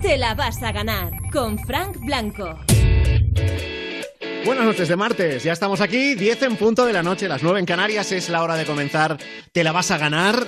te la vas a ganar con Frank Blanco. Buenas noches de martes, ya estamos aquí, 10 en punto de la noche, las 9 en Canarias, es la hora de comenzar, te la vas a ganar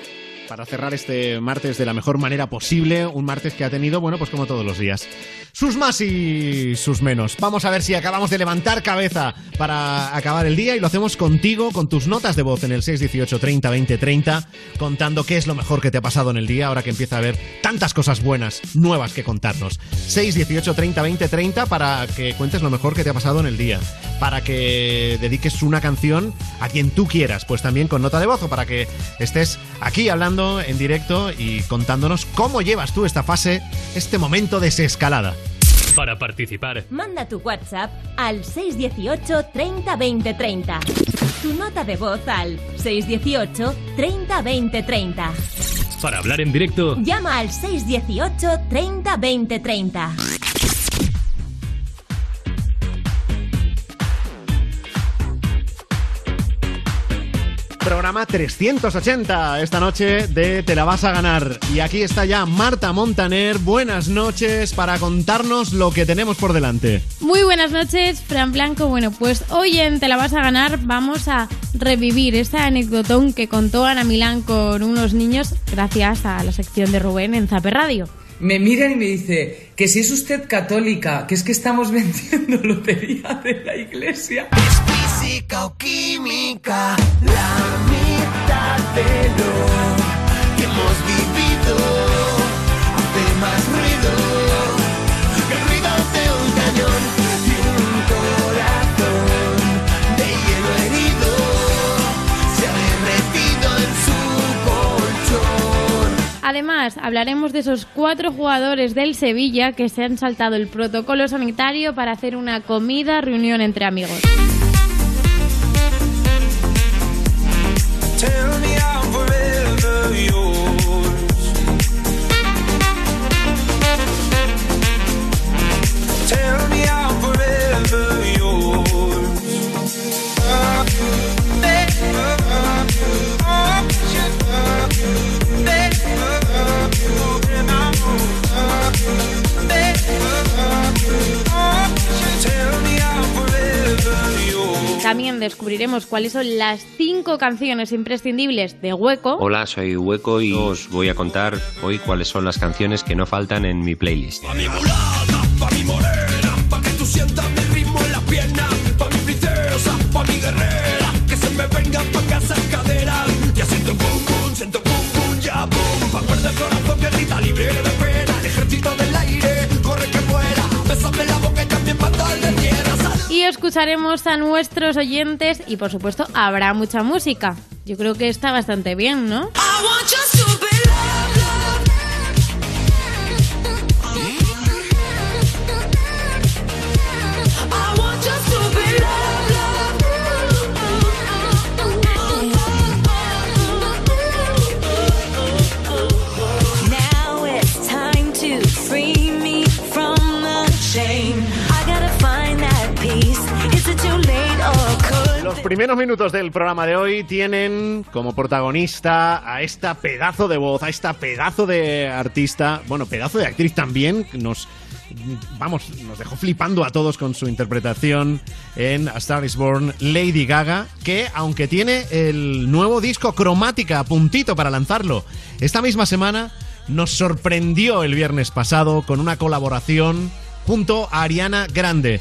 para cerrar este martes de la mejor manera posible, un martes que ha tenido, bueno, pues como todos los días, sus más y sus menos. Vamos a ver si acabamos de levantar cabeza para acabar el día y lo hacemos contigo, con tus notas de voz en el 618 30 20 30, contando qué es lo mejor que te ha pasado en el día, ahora que empieza a haber tantas cosas buenas, nuevas que contarnos. 618 30 20 30 para que cuentes lo mejor que te ha pasado en el día, para que dediques una canción a quien tú quieras, pues también con nota de voz o para que estés aquí hablando en directo y contándonos cómo llevas tú esta fase, este momento de desescalada. Para participar, Manda tu WhatsApp al 618 30 20 30. Tu nota de voz al 618 30 20 30. para hablar en directo, Llama al 618 30 20 30. Programa 380 esta noche de Te la vas a ganar. Y aquí está ya Marta Montaner. Buenas noches para contarnos lo que tenemos por delante. Muy buenas noches, Fran Blanco. Bueno, pues hoy en Te la vas a ganar vamos a revivir esta anecdotón que contó Ana Milán con unos niños gracias a la sección de Rubén en Zape Radio. Me miran y me dice que si es usted católica, que es que estamos vendiendo lotería de la iglesia. Física o química, la mitad de lo que hemos vivido hace más ruido que el ruido de un cañón y un corazón de hielo herido se ha derretido en su colchón. Además, hablaremos de esos cuatro jugadores del Sevilla que se han saltado el protocolo sanitario para hacer una comida reunión entre amigos. Tell me I'm forever yours. También descubriremos cuáles son las cinco canciones imprescindibles de Hueco. Hola, soy Hueco y os voy a contar hoy cuáles son las canciones que no faltan en mi playlist. Pa' mi mulata, pa' mi morena, escucharemos a nuestros oyentes y por supuesto habrá mucha música. Yo creo que está bastante bien, ¿no? Primeros minutos del programa de hoy tienen como protagonista a esta pedazo de voz, a esta pedazo de artista, bueno, pedazo de actriz también, nos vamos, nos dejó flipando a todos con su interpretación en A Star is Born Lady Gaga, que aunque tiene el nuevo disco Cromática a puntito para lanzarlo esta misma semana, nos sorprendió el viernes pasado con una colaboración junto a Ariana Grande.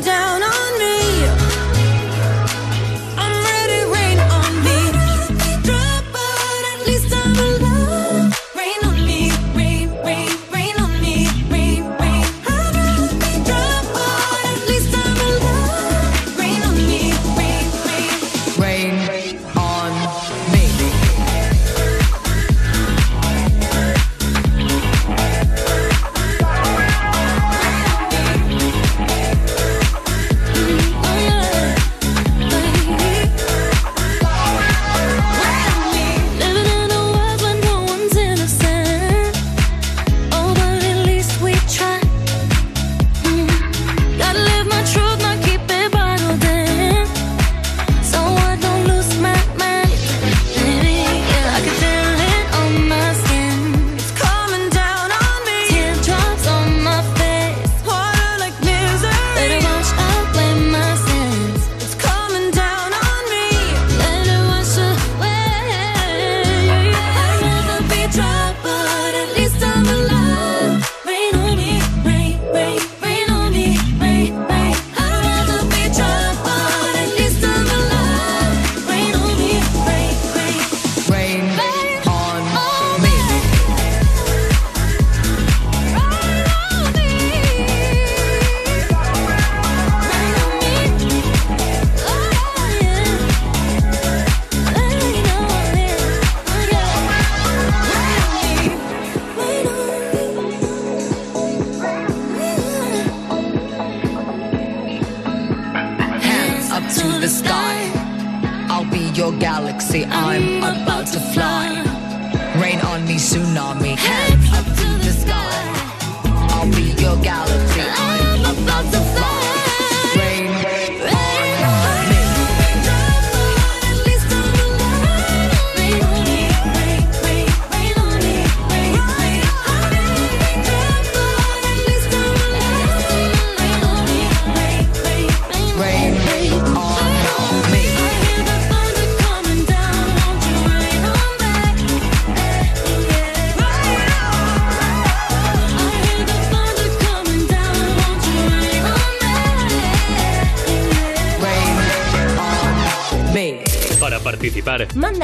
down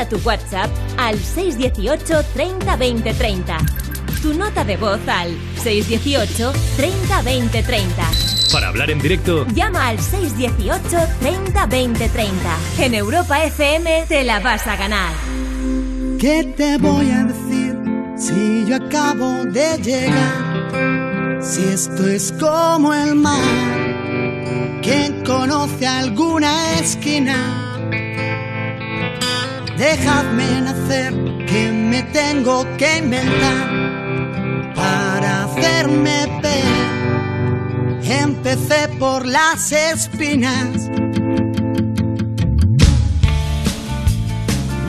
Tu WhatsApp al 618 30 20 30. Tu nota de voz al 618 30 20 30. Para hablar en directo, llama al 618 30 20 30. En Europa FM te la vas a ganar. ¿Qué te voy a decir si yo acabo de llegar? Si esto es como el mar, ¿quién conoce alguna esquina? Dejadme nacer, que me tengo que inventar para hacerme ver. Empecé por las espinas.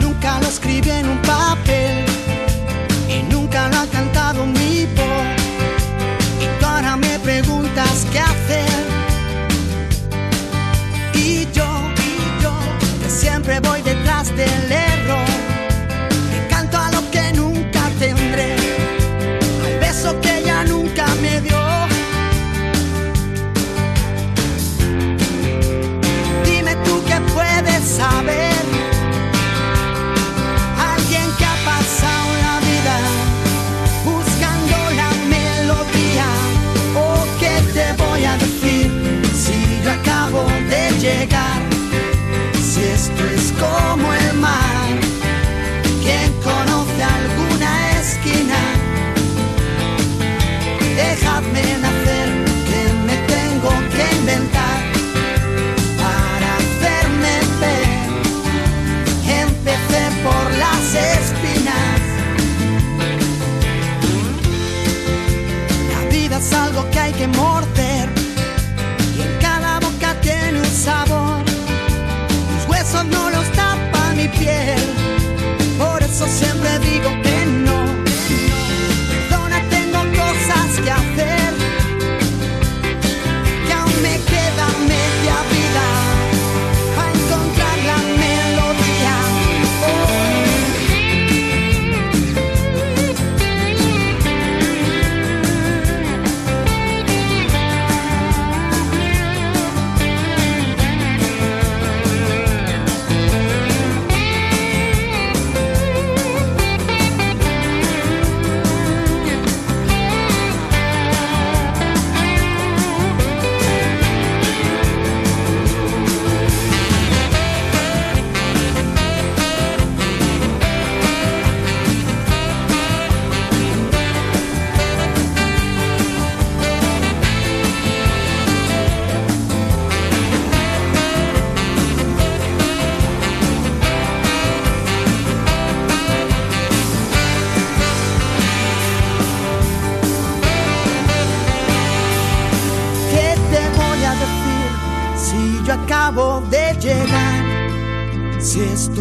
Nunca lo escribí en un papel.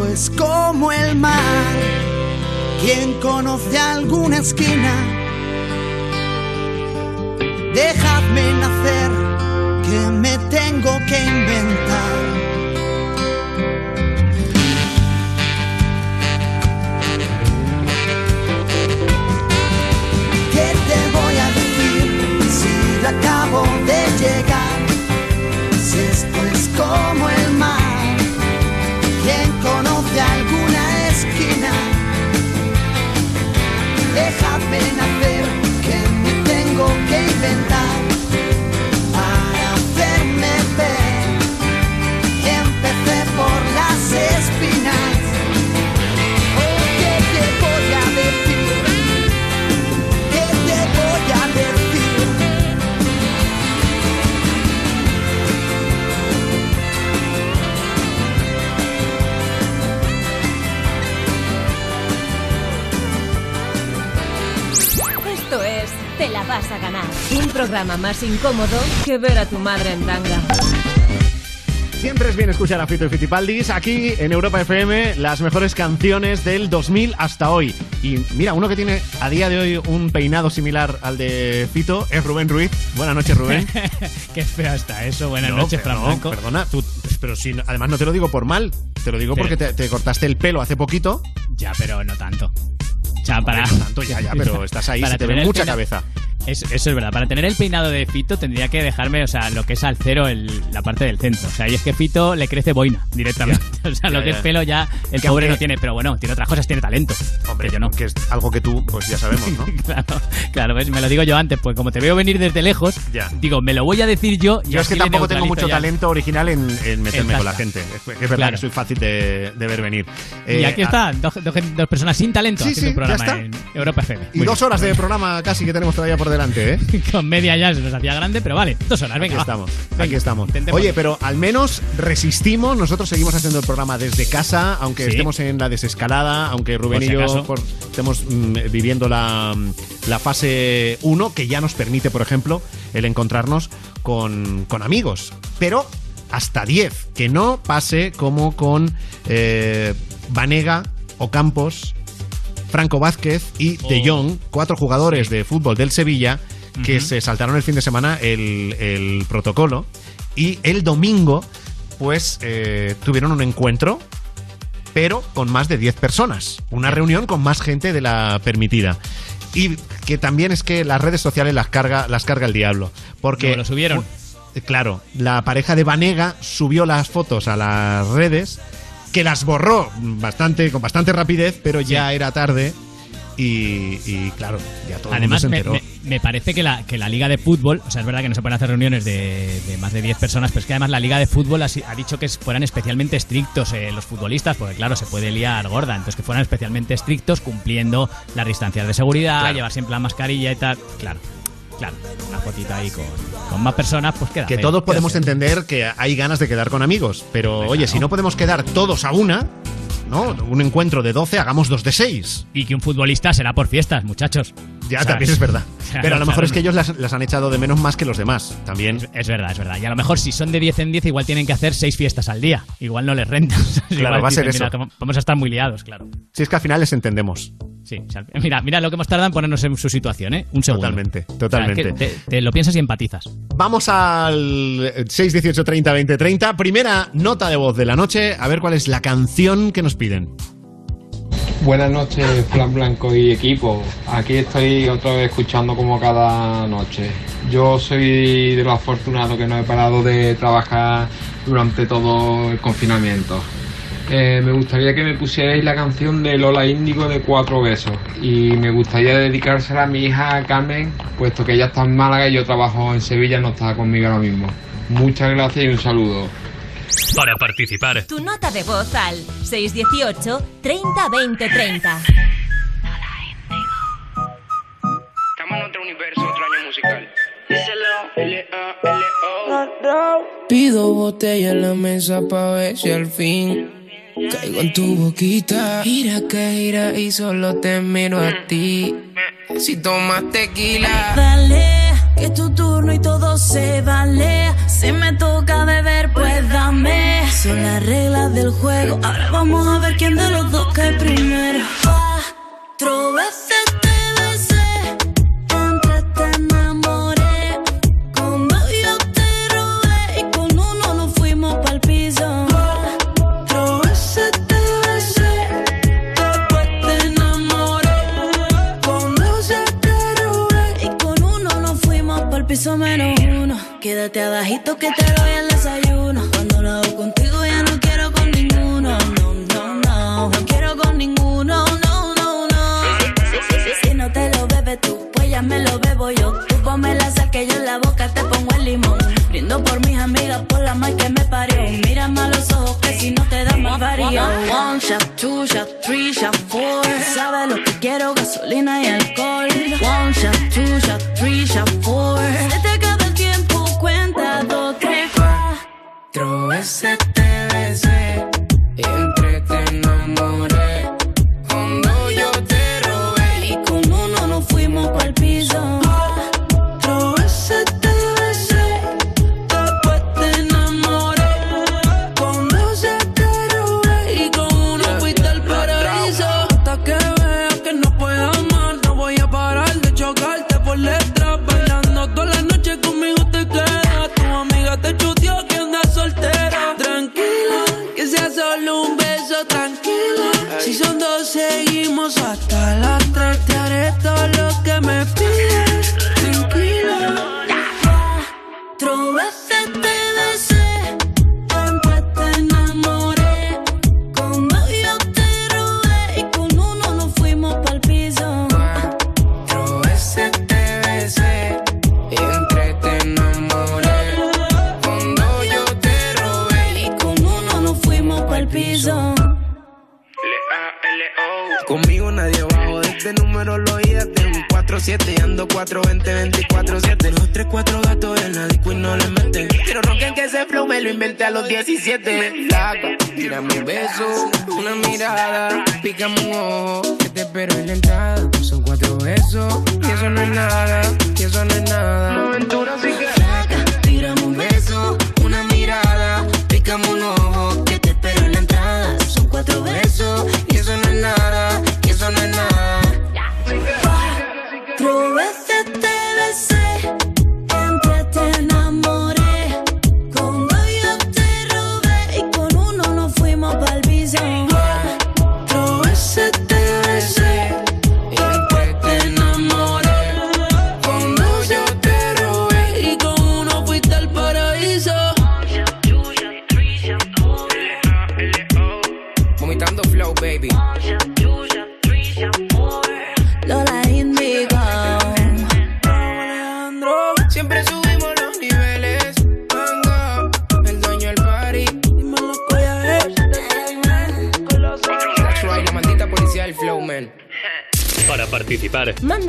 Es como el mar. Quien conoce alguna esquina Más incómodo que ver a tu madre en tanga. Siempre es bien escuchar a Fito y Fitipaldis aquí en Europa FM, las mejores canciones del 2000 hasta hoy. Y mira, uno que tiene a día de hoy un peinado similar al de Fito es Rubén Ruiz. Buenas noches, Rubén. Qué feo está eso. Buenas No, noches, pero Fran no, Blanco. Perdona, tú, pero si, además no te lo digo por mal, te lo digo Sí. porque te, te cortaste el pelo hace poquito. Ya, pero no tanto. O sea, para... Hombre, no tanto, ya, ya, pero estás ahí, Para se te ve mucha cabeza. Es- eso es verdad. Para tener el peinado de Fito tendría que dejarme, o sea, lo que es al cero el- la parte del centro. O sea, y es que Fito le crece boina directamente. O sea, lo que ya. es pelo ya el Que pobre no tiene, pero bueno, tiene otras cosas, tiene talento. Hombre, Que yo no. que es algo que tú, pues ya sabemos, ¿no? claro, claro, me lo digo yo antes, pues como te veo venir desde lejos, Ya. digo, me lo voy a decir yo. y Yo es que tampoco tengo mucho talento original en, en meterme con la gente. Es, es verdad Claro. que soy fácil de, de ver venir. y Eh, aquí a- está, dos, dos- dos personas sin talento Sí, haciendo sí, un programa está. en Europa FM. Y dos horas de programa casi que tenemos todavía por delante, ¿eh? Con media ya se nos hacía grande, pero vale, dos horas, venga. Aquí estamos, Venga, aquí estamos. intentemos. Oye, pero al menos resistimos. Nosotros seguimos haciendo el programa desde casa, aunque Sí. estemos en la desescalada, aunque Rubén y yo por- estemos mm, viviendo la, la fase 1, que ya nos permite, por ejemplo, el encontrarnos con, con amigos. Pero hasta 10, que no pase como con eh, Vanega, Ocampos, Franco Vázquez y De Jong, cuatro jugadores de fútbol del Sevilla que se saltaron el fin de semana el, el protocolo y el domingo pues eh, tuvieron un encuentro pero con más de 10 personas, una reunión con más gente de la permitida. Y que también es que las redes sociales las carga, las carga el diablo. Porque Luego lo subieron. fu- Claro, la pareja de Vanega subió las fotos a las redes, que las borró bastante, con bastante rapidez, pero ya era tarde. Y, y, claro, ya todo Además, el me, mundo se enteró. me- me parece que la, que la Liga de Fútbol, o sea, es verdad que no se pueden hacer reuniones de, de más de 10 personas, pero es que además la Liga de Fútbol ha, dicho que fueran especialmente estrictos eh, los futbolistas, porque claro, se puede liar gorda, entonces que fueran especialmente estrictos, cumpliendo las distancias de seguridad, Claro. llevar siempre la mascarilla y tal. Claro, claro, una fotito ahí con, con más personas, pues queda Que feo, todos podemos feo. entender que hay ganas de quedar con amigos, pero oye, si no podemos quedar todos a una, ¿no? Un encuentro de 12, hagamos dos de 6. Y que un futbolista será por fiestas, muchachos. Ya, O sea, también es verdad. Pero a lo mejor es que ellos las, las han echado de menos más que los demás. También. Es verdad, es verdad. Y a lo mejor si son de 10 en 10, igual tienen que hacer 6 fiestas al día. Igual no les renta. Claro, Igual va a ser eso. "Mira, que vamos a estar muy liados, claro. Si es que al final les entendemos. Sí, o sea, mira, mira lo que hemos tardado en ponernos en su situación, ¿eh? Un segundo. Totalmente, O sea, totalmente. es que te, te lo piensas y empatizas. Vamos al 618 30 20 30. Primera nota de voz de la noche. A ver cuál es la canción que nos piden. Buenas noches, Flan Blanco y equipo. Aquí estoy otra vez escuchando como cada noche. Yo soy de los afortunados que no he parado de trabajar durante todo el confinamiento. Eh, me gustaría que me pusierais la canción de Lola Índigo de Cuatro Besos y me gustaría dedicársela a mi hija Carmen, puesto que ella está en Málaga y yo trabajo en Sevilla, no está conmigo ahora mismo. Muchas gracias y un saludo. Para participar, Tu nota de voz al 618 30 20 30. Estamos en otro universo, otro año musical. Pido botella en la mesa pa' ver si al fin caigo en tu boquita. Gira que gira y solo te miro a ti. Si tomas tequila. Dale, que es tu turno y todo se vale. Si me toca beber, pues dame. Son las reglas del juego. Ahora vamos a ver quién de los dos cae primero. Cuatro veces menos uno. Quédate abajito que te doy el desayuno. Cuando lo hago contigo ya no quiero con ninguno. No, no, no. No quiero con ninguno. No, no, no. Si, si, si, si no te lo bebes tú, pues ya me lo bebo yo. Tú ponme la sal que yo en la boca te pongo el limón. Brindo por mis amigas, por la mal que me parió. Mírame a los ojos que si no te damos varío. One shot, two shot, three shot, four. Sabes lo que quiero, gasolina y alcohol. One shot, two shot, three shot, four. Cuatro veces 24-7. Ando 4-20, 24-7. Los 3, 4 gatos en la disco y no le meten. Quiero ronquen que ese flow me lo inventé a los 17. Flaca, tírame un beso, una mirada, pícame un ojo. Que te espero en la entrada. Son cuatro besos, y eso no es nada, y eso no es nada. Una aventura así que. Tírame un beso, una mirada, pícame un ojo. Que te espero en la entrada. Son cuatro besos, y eso no es nada, y eso no es nada. with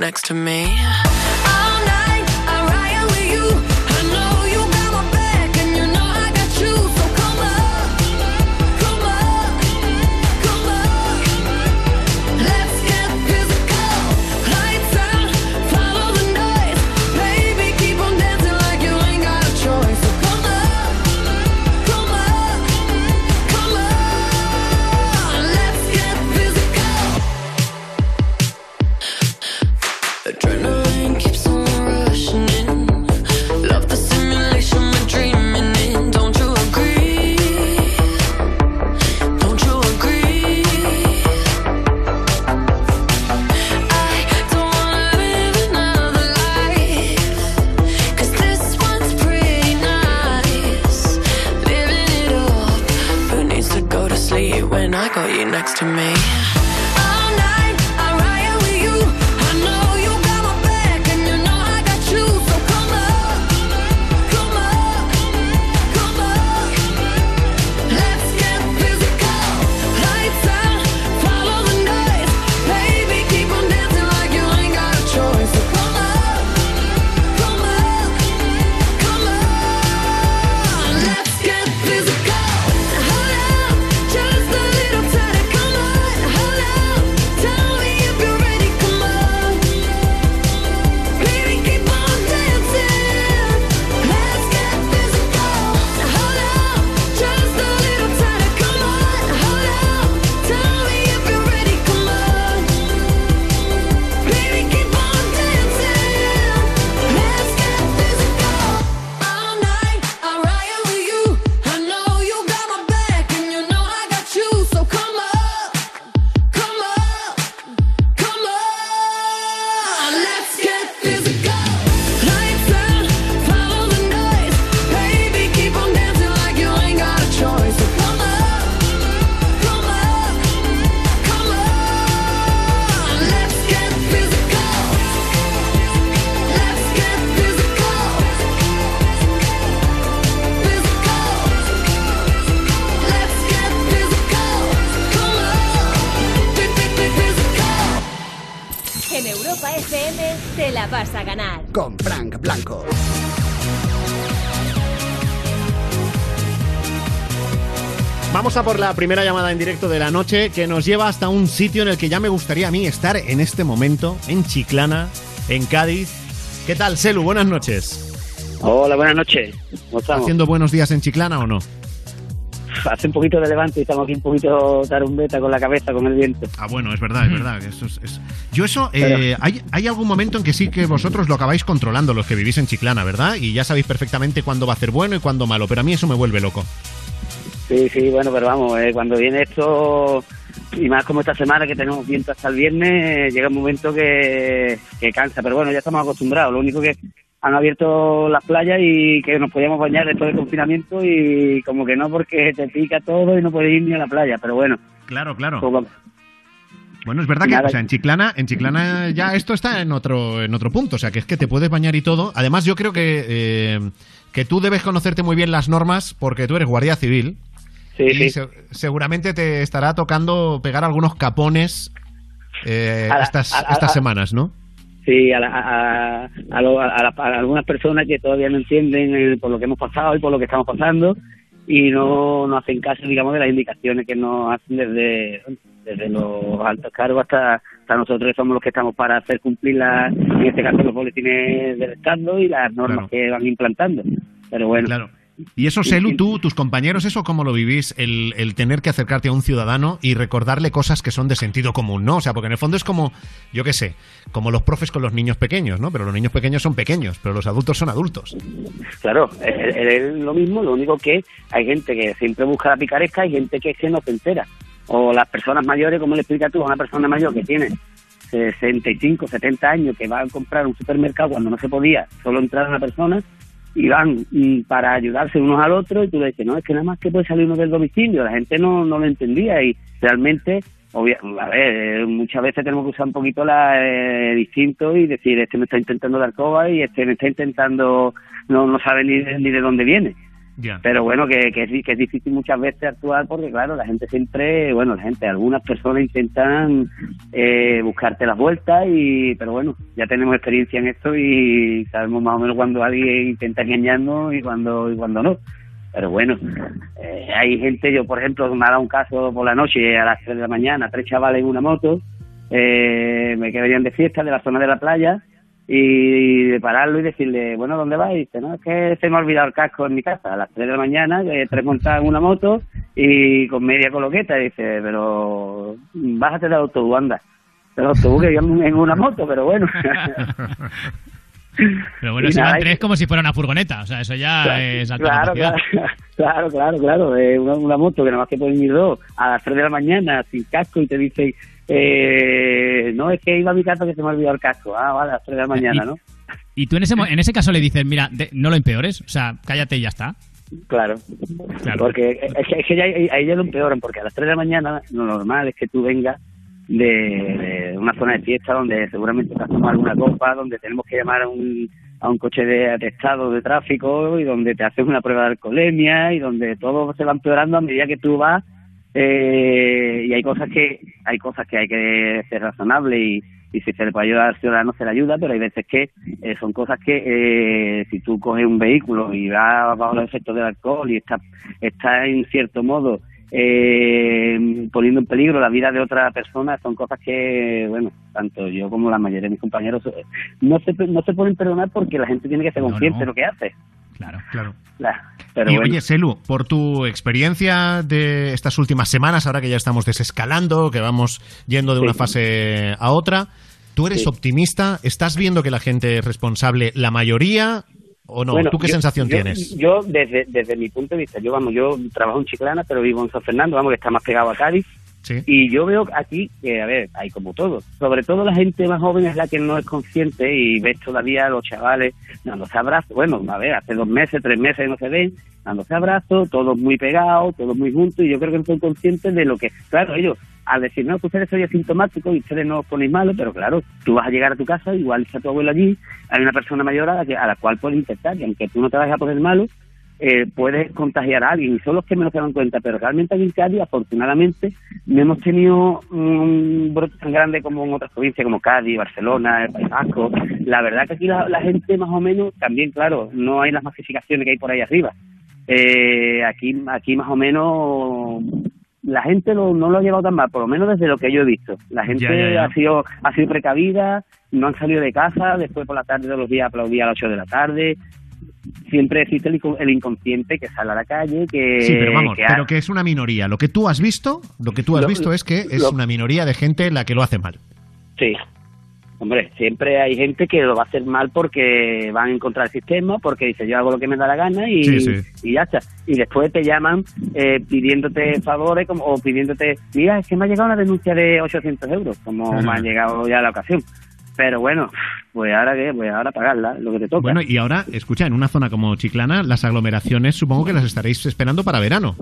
next to me. Vamos a por la primera llamada en directo de la noche que nos lleva hasta un sitio en el que ya me gustaría a mí estar en este momento, en Chiclana, en Cádiz. ¿Qué tal, Selu? Buenas noches. Hola, buenas noches. ¿Cómo estamos? ¿Haciendo buenos días en Chiclana o no? Hace un poquito de levante y estamos aquí un poquito dar un tarumbeta con la cabeza, con el viento. Ah, bueno, es verdad, es verdad. Yo eso, eh, hay, hay algún momento en que sí que vosotros lo acabáis controlando, los que vivís en Chiclana, ¿verdad? Y ya sabéis perfectamente cuándo va a ser bueno y cuándo malo. Pero a mí eso me vuelve loco. Sí, sí, bueno, pero vamos, eh, cuando viene esto, y más como esta semana que tenemos viento hasta el viernes, llega un momento que, que cansa, pero bueno, ya estamos acostumbrados. Lo único que han abierto las playas y que nos podíamos bañar después del confinamiento y como que no porque te pica todo y no puedes ir ni a la playa, pero bueno. Claro, claro. Como- Bueno, es verdad que Nada. o sea, en Chiclana, en Chiclana ya esto está en otro, en otro punto, o sea, que es que te puedes bañar y todo. Además, yo creo que, eh, que tú debes conocerte muy bien las normas porque tú eres guardia civil. Sí, y sí. se- seguramente te estará tocando pegar algunos capones eh, A la- estas, a- estas semanas, ¿no? Sí, a, la- a, a, lo- a a algunas personas que todavía no entienden eh, por lo que hemos pasado y por lo que estamos pasando y no, no hacen caso, digamos, de las indicaciones que nos hacen desde, desde los altos cargos hasta, hasta nosotros que somos los que estamos para hacer cumplir, las, en este caso, los boletines del Estado y las normas que van implantando. Pero bueno. Claro. Y eso, Selu, tú, tus compañeros, ¿eso cómo lo vivís? El, el tener que acercarte a un ciudadano y recordarle cosas que son de sentido común, ¿no? O sea, porque en el fondo es como, yo qué sé, como los profes con los niños pequeños, ¿no? Pero los niños pequeños son pequeños, pero los adultos son adultos. Claro, es, lo mismo, lo único que hay gente que siempre busca la picaresca y gente que es que no se entera. O las personas mayores, como le explicas tú a una persona mayor que tiene 65, 70 años, que va a comprar un supermercado cuando no se podía solo entrar a una persona, y van para ayudarse unos al otro, y tú le dices, no, es que nada más que puede salir uno del domicilio. La gente no, no lo entendía y realmente... a ver, eh, muchas veces tenemos que usar un poquito la eh, distinto y decir, este me está intentando dar coba y este me está intentando, no, no sabe ni, ni de dónde viene. Pero bueno, que, que, es, que es difícil muchas veces actuar porque, claro, la gente siempre, bueno, la gente, algunas personas intentan eh, buscarte las vueltas, y pero bueno, ya tenemos experiencia en esto y sabemos más o menos cuando alguien intenta engañarnos y cuando, y cuando no. Pero bueno, eh, hay gente, yo por ejemplo, me ha dado un caso por la noche a las 3 de la mañana, tres chavales en una moto, eh, me que venían de fiesta de la zona de la playa y de pararlo y decirle, bueno, ¿dónde vas? Y dice, no, es que se me ha olvidado el casco en mi casa a las 3 de la mañana, que tres montadas en una moto y con media coloqueta. Y dice, pero bájate del autobús, anda. Del autobús que yo en una moto, pero bueno. Pero bueno, se van tres como si fuera una furgoneta. O sea, eso ya es alta claro, capacidad. claro, claro, claro, claro. Eh, una, una moto que nada más que pueden ir dos a las 3 de la mañana sin casco y te dicen, eh, no, es que iba a mi casa que se me ha olvidado el casco. Ah, vale, a las 3 de la mañana, ¿no? Y tú en ese, en ese caso le dices, mira, de- no lo empeores. O sea, cállate y ya está. Claro. Claro. Porque es que, es que ya, ahí ya lo empeoran, porque a las 3 de la mañana lo normal es que tú vengas de, de una zona de fiesta donde seguramente te has tomado alguna copa, donde tenemos que llamar a un, a un coche de atestado de tráfico y donde te haces una prueba de alcoholemia y donde todo se va empeorando a medida que tú vas eh, y hay cosas que hay cosas que hay que ser razonable y, y si se le puede ayudar al ciudadano se le ayuda pero hay veces que eh, son cosas que eh, si tú coges un vehículo y vas bajo los efectos del alcohol y está está en cierto modo eh, poniendo en peligro la vida de otra persona son cosas que bueno tanto yo como la mayoría de mis compañeros eh, no se no se pueden perdonar porque la gente tiene que ser No, consciente no. de lo que hace Claro, claro. Pero y bueno. oye, Selu, por tu experiencia de estas últimas semanas, ahora que ya estamos desescalando, que vamos yendo de una fase a otra, ¿tú eres Sí. optimista? ¿Estás viendo que la gente es responsable, la mayoría, o no? Bueno, ¿Tú qué yo- sensación yo- tienes? Yo, desde, desde mi punto de vista, yo vamos, yo trabajo en Chiclana, pero vivo en San Fernando, vamos, que está más pegado a Cádiz. Y yo veo aquí que, a ver, hay como todo. Sobre todo la gente más joven es la que no es consciente y ves todavía a los chavales dándose abrazos. Bueno, a ver, hace dos meses, tres meses no se ven, dándose abrazos, todos muy pegados, todos muy juntos, y yo creo que no son conscientes de lo que, claro, ellos, al decir, no, que ustedes soy asintomáticos y ustedes no os ponéis malos, pero claro, tú vas a llegar a tu casa, igual está tu abuelo allí, hay una persona mayor a la, que, a la cual puedes infectar, y aunque tú no te vayas a poner malo, eh, puedes contagiar a alguien, y son los que menos se dan cuenta, pero realmente aquí en Cádiz, afortunadamente, no hemos tenido un brote tan grande como en otras provincias, como Cádiz, Barcelona, el País Vasco. La verdad que aquí la, la gente más o menos, también claro, no hay las masificaciones que hay por ahí arriba. Eh, aquí, aquí más o menos la gente lo- no lo ha llevado tan mal, por lo menos desde lo que yo he visto. La gente Ya, ya, ya. ha sido ha sido precavida, no han salido de casa, después por la tarde de los días aplaudía a las 8 de la tarde. Siempre existe el, el inconsciente que sale a la calle, que... Sí, pero vamos, que pero que es una minoría. Lo que tú has visto, lo que tú has Lo- visto es que es lo- una minoría de gente la que lo hace mal. Sí. Hombre, siempre hay gente que lo va a hacer mal porque van a encontrar el sistema, porque dice yo hago lo que me da la gana y, Sí, sí. y ya está. Y después te llaman eh, pidiéndote favores como, o pidiéndote, mira, es que me ha llegado una denuncia de 800 euros, como Ajá. me ha llegado ya la ocasión. Pero bueno, pues ahora qué, pues ahora pagarla, lo que te toca. Bueno, y ahora, escucha, en una zona como Chiclana, las aglomeraciones supongo que las estaréis esperando para verano.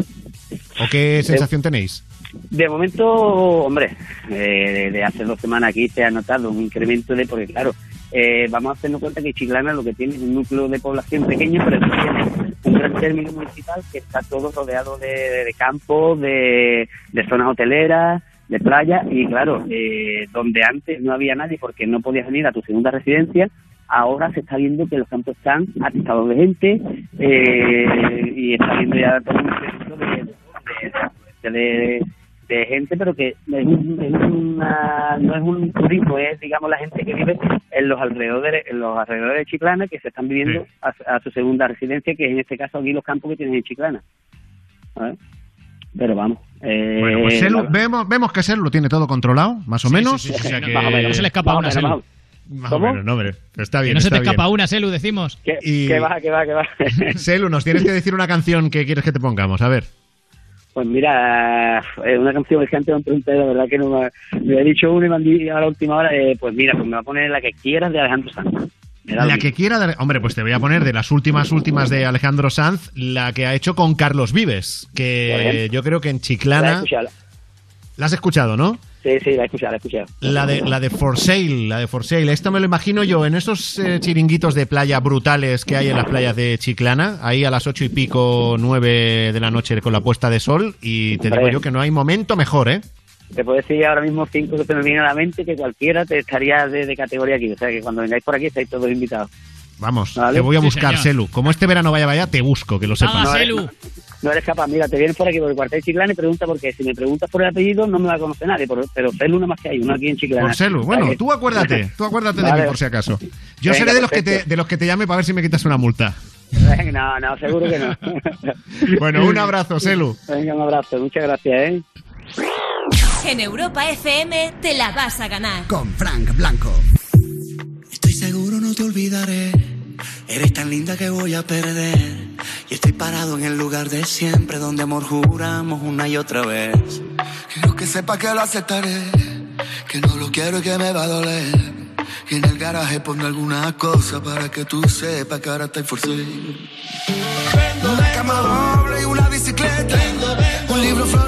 ¿O qué sensación tenéis? De momento, hombre, eh, de hace dos semanas aquí se ha notado un incremento de, porque claro, eh, vamos a hacernos cuenta que Chiclana lo que tiene es un núcleo de población pequeño, pero tiene un gran término municipal que está todo rodeado de, de, de campos, de, de zonas hoteleras, de playa, y claro, eh, donde antes no había nadie porque no podías venir a tu segunda residencia, ahora se está viendo que los campos están atestados de gente eh, y está viendo ya todo un incremento de, de, de- de- de gente, pero que es, un- es una, no es un turismo, es digamos la gente que vive en los alrededores, en los alrededores de Chiclana, que se están viviendo a, a su segunda residencia, que es en este caso aquí los campos que tienen en Chiclana. Pero vamos. Eh, Bueno, pues Selu, la- vemos, vemos que Selu lo tiene todo controlado, más o menos. sí, sí, sí, O sea no- que- más o menos. No se le escapa Más una, menos, Selu. no, hombre, está bien. que no se te bien. escapa una, Selu, decimos. Que, Y- que va, que va, que va. Selu, nos tienes que decir una canción que quieres que te pongamos, a ver. Pues mira, eh, una canción que antes me han preguntado, la verdad que no me, me he dicho una y me han dicho a la última hora, eh, pues mira, pues me va a poner la que quieras de Alejandro Sanz. La que quiera, de- hombre, pues te voy a poner de las últimas últimas de Alejandro Sanz, la que ha hecho con Carlos Vives, que yo creo que en Chiclana... ¿La has escuchado, no? Sí, sí, la he escuchado, la he escuchado. La de, la de For Sale, la de For Sale. Esto me lo imagino yo en esos eh, chiringuitos de playa brutales que hay en las playas de Chiclana, ahí a las ocho y pico, nueve de la noche con la puesta de sol, y te digo yo que no hay momento mejor, ¿eh? Te puedo decir ahora mismo cinco que se me vienen a la mente que cualquiera te estaría de, de categoría aquí. O sea que cuando vengáis por aquí estáis todos invitados. Vamos, Vale. te voy a Sí, buscar, señor. Selu. Como este verano vaya, vaya, te busco, que lo sepas. no, eres, no, no eres capaz. Mira, te vienes por aquí por el cuartel de Chiclana y pregunta por qué. Si me preguntas por el apellido no me va a conocer nadie, por- pero Celu nada más que hay, uno aquí en Chiclana. Por Selu. Bueno, tú acuérdate, tú acuérdate de mí por si acaso. Yo Venga, seré de los, que te, de los que te llame para ver si me quitas una multa. Venga, No, no, seguro que no. Bueno, un abrazo, Selu. Venga, un abrazo. Muchas gracias, ¿eh? En Europa FM te la vas a ganar. Con Frank Blanco. Estoy seguro no te olvidaré. Eres tan linda que voy a perder. Y estoy parado en el lugar de siempre, donde amor juramos una y otra vez. Quiero que sepa que lo aceptaré, que no lo quiero y que me va a doler. Y en el garaje pongo alguna cosa para que tú sepas que ahora estoy forcé. Una cama doble y una bicicleta. Un libro, flores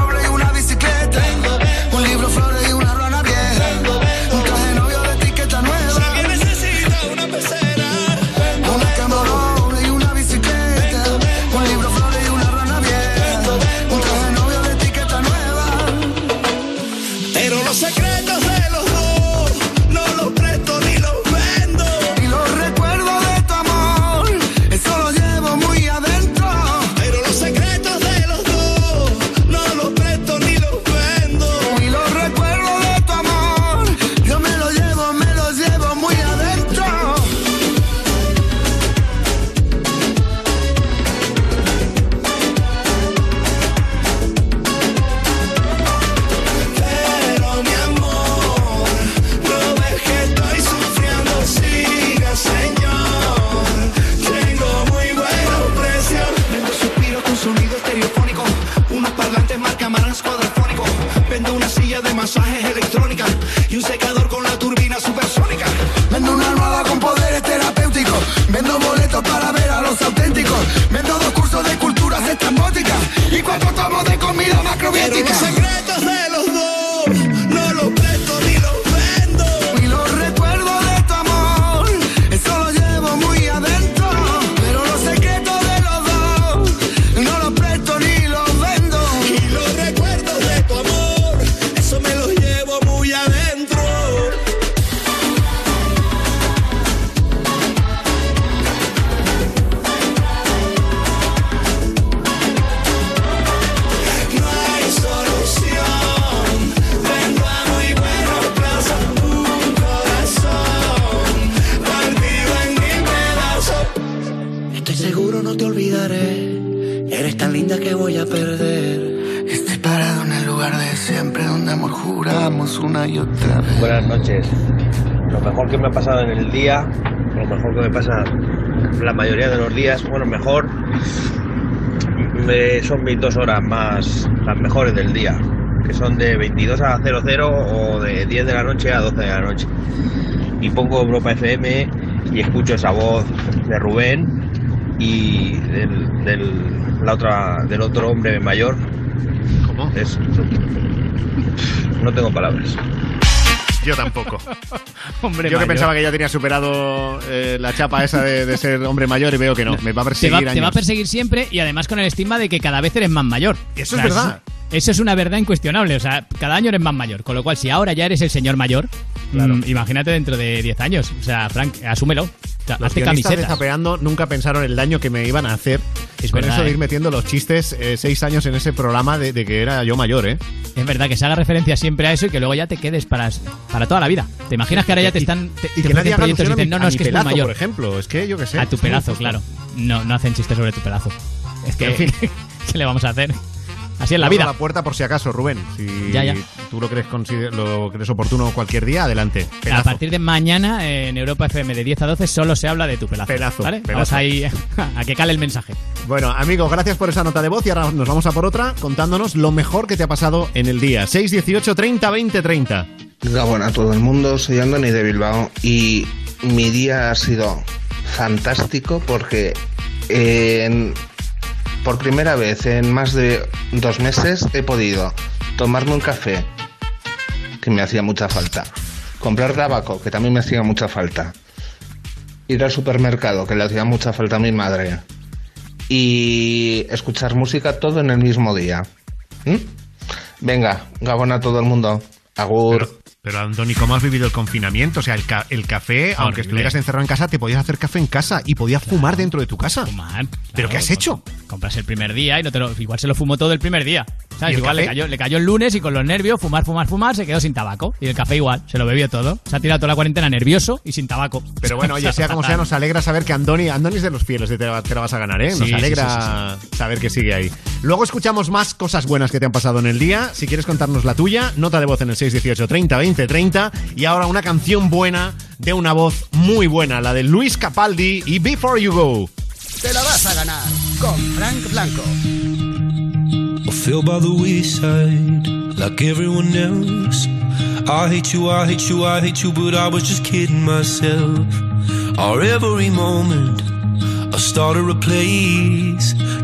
marca Marans Cuadrafónico. Vendo una silla de masajes electrónica y un secador ha pasado en el día, lo mejor que me pasa la mayoría de los días, bueno, mejor me- son mis dos horas más, las mejores del día, que son de 22 a 00 o de 10 de la noche a 12 de la noche. Y pongo Europa FM y escucho esa voz de Rubén y del, del- la otra, del otro hombre mayor. ¿Cómo? Es, no tengo palabras. Yo tampoco. Hombre Yo que pensaba que ya tenía superado eh, la chapa esa de, de ser hombre mayor y veo que no. Me va a Te perseguir te va a perseguir siempre y además con el estigma de que cada vez eres más mayor. Eso es verdad. Eso es una verdad incuestionable. O sea, cada año eres más mayor. Con lo cual, si ahora ya eres el señor mayor, mm, imagínate dentro de 10 años. O sea, Frank, asúmelo. Los hazte camisetas. Zapeando nunca pensaron el daño que me iban a hacer Es con verdad, eso de ¿eh? ir metiendo los chistes eh, seis años en ese programa de, de que era yo mayor, ¿eh? Es verdad que se haga referencia siempre a eso y que luego ya te quedes para, para toda la vida. ¿Te imaginas que ahora ya te están te, Y te que nadie proyectos y dicen, mi- no, no, es que es muy pelazo, mayor? por ejemplo. Es que yo qué sé. A tu pelazo, justo. claro. No, no hacen chistes sobre tu pelazo. Es que, En fin. ¿qué le vamos a hacer? Así es la vida. la puerta por si acaso, Rubén. Si Ya, ya. tú lo crees, lo crees oportuno cualquier día, adelante. A partir de mañana en Europa FM de 10 a 12 solo se habla de tu pelazo. Pelazo, ¿vale? pelazo. Vamos ahí a que cale el mensaje. Bueno, amigos, gracias por esa nota de voz y ahora nos vamos a por otra contándonos lo mejor que te ha pasado en el día. 618 30 20 30. Gabón a todo el mundo, soy Andoni de Bilbao y mi día ha sido fantástico porque eh, en- por primera vez en más de dos meses he podido tomarme un café, que me hacía mucha falta, comprar tabaco, que también me hacía mucha falta, ir al supermercado, que le hacía mucha falta a mi madre, y escuchar música todo en el mismo día. ¿Mm? Venga, Gabón a todo el mundo. Agur. Pero, Antoni, ¿cómo has vivido el confinamiento? O sea, el, ca- el café, aunque Horrible. estuvieras encerrado en casa, te podías hacer café en casa y podías fumar dentro de tu casa. Fumar. ¿Pero qué has hecho? Compras el primer día y no te lo, igual se lo fumó todo el primer día. ¿Sabes? ¿Y el Igual le cayó, le cayó el lunes y con los nervios, fumar, fumar, fumar, se quedó sin tabaco. Y el café igual, se lo bebió todo. Se ha tirado toda la cuarentena nervioso y sin tabaco. Pero bueno, oye, sea como sea, nos alegra saber que Andoni, Andoni es de los fieles de te la, te la vas a ganar, ¿eh? Nos Sí, sí, alegra saber que sigue ahí. Luego escuchamos más cosas buenas que te han pasado en el día. Si quieres contarnos la tuya, nota de voz en el 618 30 20 30. Y ahora una canción buena de una voz muy buena, la de Luis Capaldi y Before You Go. Te la vas a ganar con Frank Blanco. I fell by the wayside like everyone else. I hate you, I hate you, I hate you, but I was just kidding myself. Our every moment, I started a place.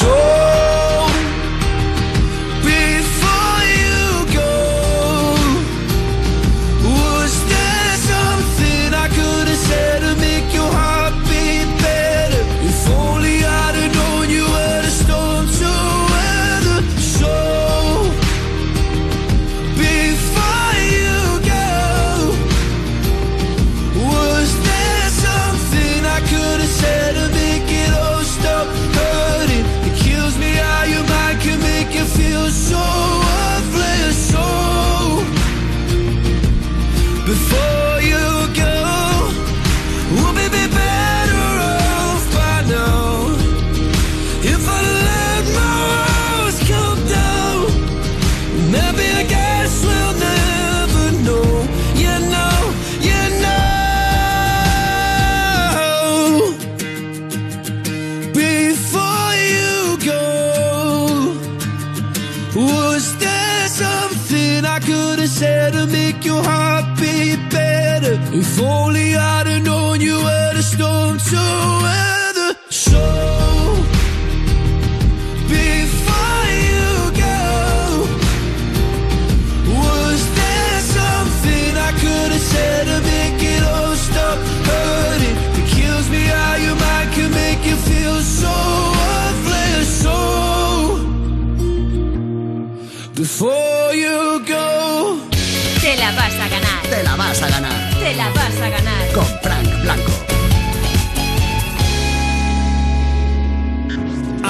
So,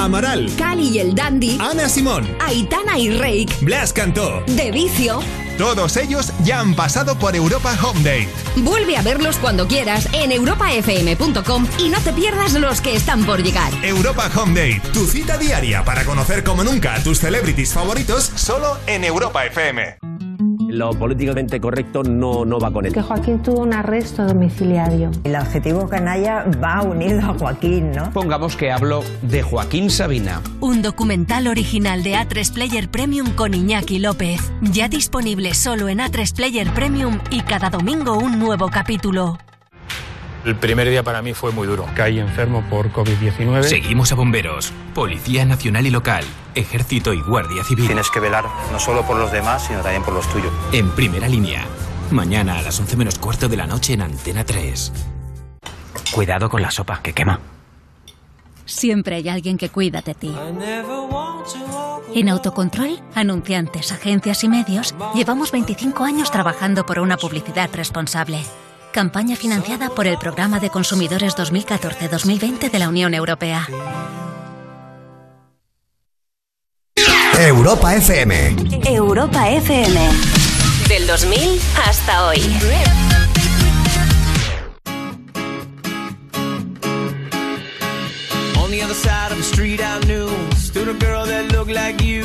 Amaral, Cali y el Dandy, Ana Simón, Aitana y Rake, Blas Cantó. De Vicio. Todos ellos ya han pasado por Europa Home Day. Vuelve a verlos cuando quieras en europafm.com y no te pierdas los que están por llegar. Europa Home Day, tu cita diaria para conocer como nunca a tus celebrities favoritos solo en Europa FM. Lo políticamente correcto no, no va con él. Que Joaquín tuvo un arresto domiciliario. El adjetivo canalla va unido a Joaquín, ¿no? Pongamos que hablo de Joaquín Sabina. Un documental original de A3 Player Premium con Iñaki López. Ya disponible solo en A3 Player Premium y cada domingo un nuevo capítulo. El primer día para mí fue muy duro. Caí enfermo por COVID-19. Seguimos a bomberos, Policía Nacional y Local, Ejército y Guardia Civil. Tienes que velar no solo por los demás, sino también por los tuyos. En primera línea. Mañana a las 11 menos cuarto de la noche en Antena 3. Cuidado con la sopa, que quema. Siempre hay alguien que cuida de ti. En Autocontrol, anunciantes, agencias y medios, llevamos 25 años trabajando por una publicidad responsable. Campaña financiada por el Programa de Consumidores 2014-2020 de la Unión Europea. Europa FM. Europa FM. Del 2000 hasta hoy. On the other side of the street I knew Stood a girl that looked like you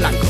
blanco.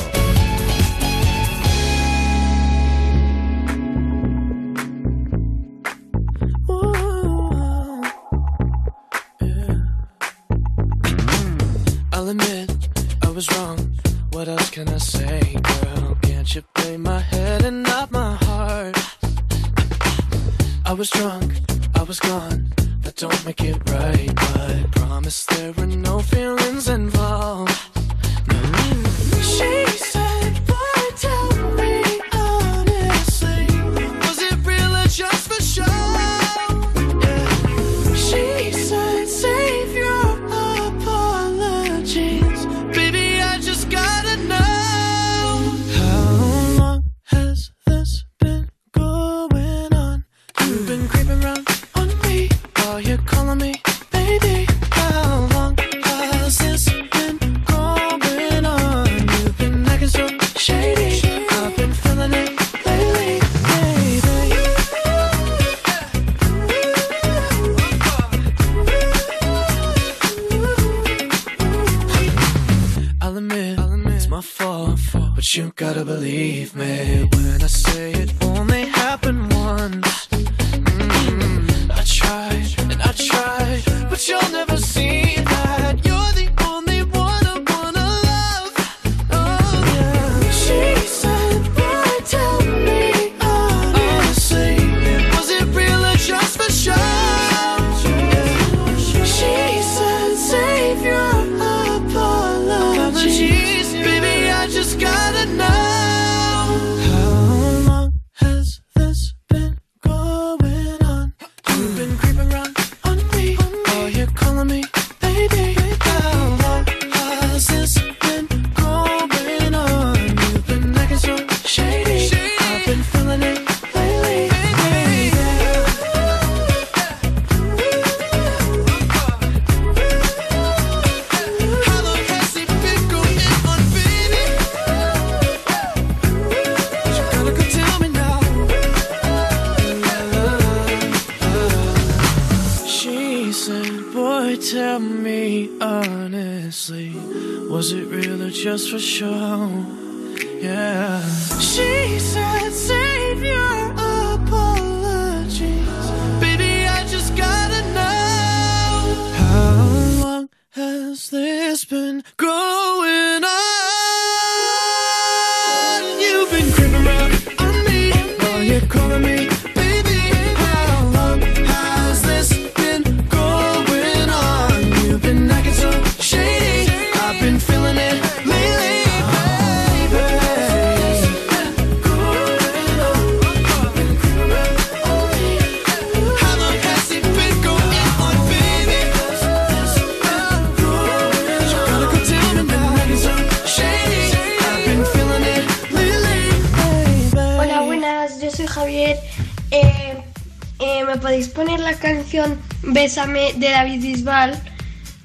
Bésame de David Bisbal.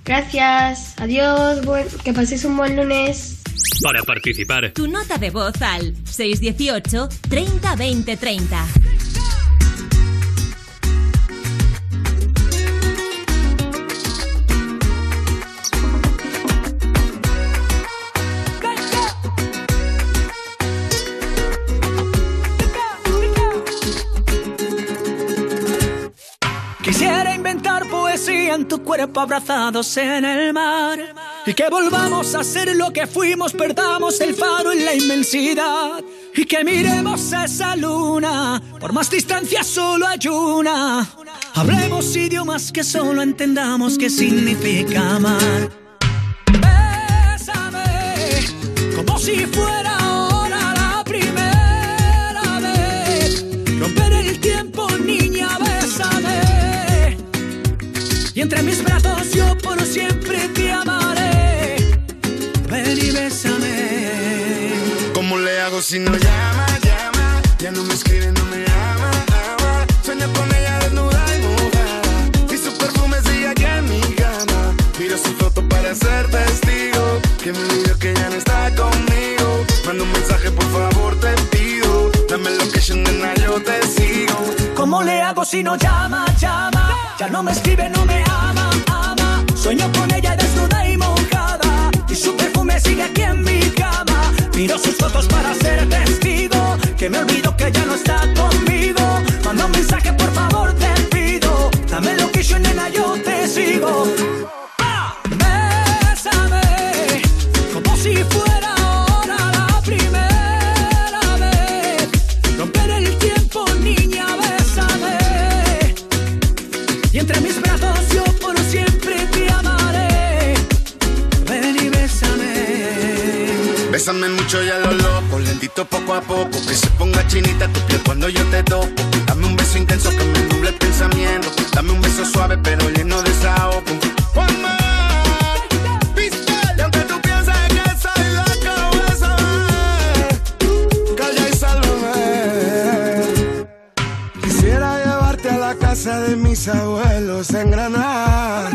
Gracias, adiós, buen, que paséis un buen lunes. Para participar, tu nota de voz al 618 30 20 30. cuerpo abrazados en el mar. Y que volvamos a ser lo que fuimos, perdamos el faro en la inmensidad. Y que miremos esa luna, por más distancia solo hay una. Hablemos idiomas que solo entendamos que significa amar. Bésame, como si fuera. Entre mis brazos yo por siempre te amaré. Ven y bésame. ¿Cómo le hago si no llama, llama? Ya no me escribe, no me ama, ama. Sueño con ella desnuda y mojada. Y su perfume sigue aquí en mi cama. Miro su foto para ser testigo. Que me olvidó que ya no está conmigo. Manda un mensaje, por favor, te pido. Dame location, nena, yo te sigo. ¿Cómo le hago si no llama, llama? Ya no me escribe, no me ama, ama. Sueño con ella desnuda y mojada. Y su perfume sigue aquí en mi cama. Miro sus fotos para ser testigo. Que me olvido que ya no está conmigo. Manda un mensaje, por favor, te pido. Dame location, nena, yo te sigo. Bésame. Mucho y a lo loco, lentito poco a poco. Que se ponga chinita tu piel cuando yo te toco. Dame un beso intenso que me nuble el pensamiento. Dame un beso suave pero lleno de desahogo. De mis abuelos en Granada.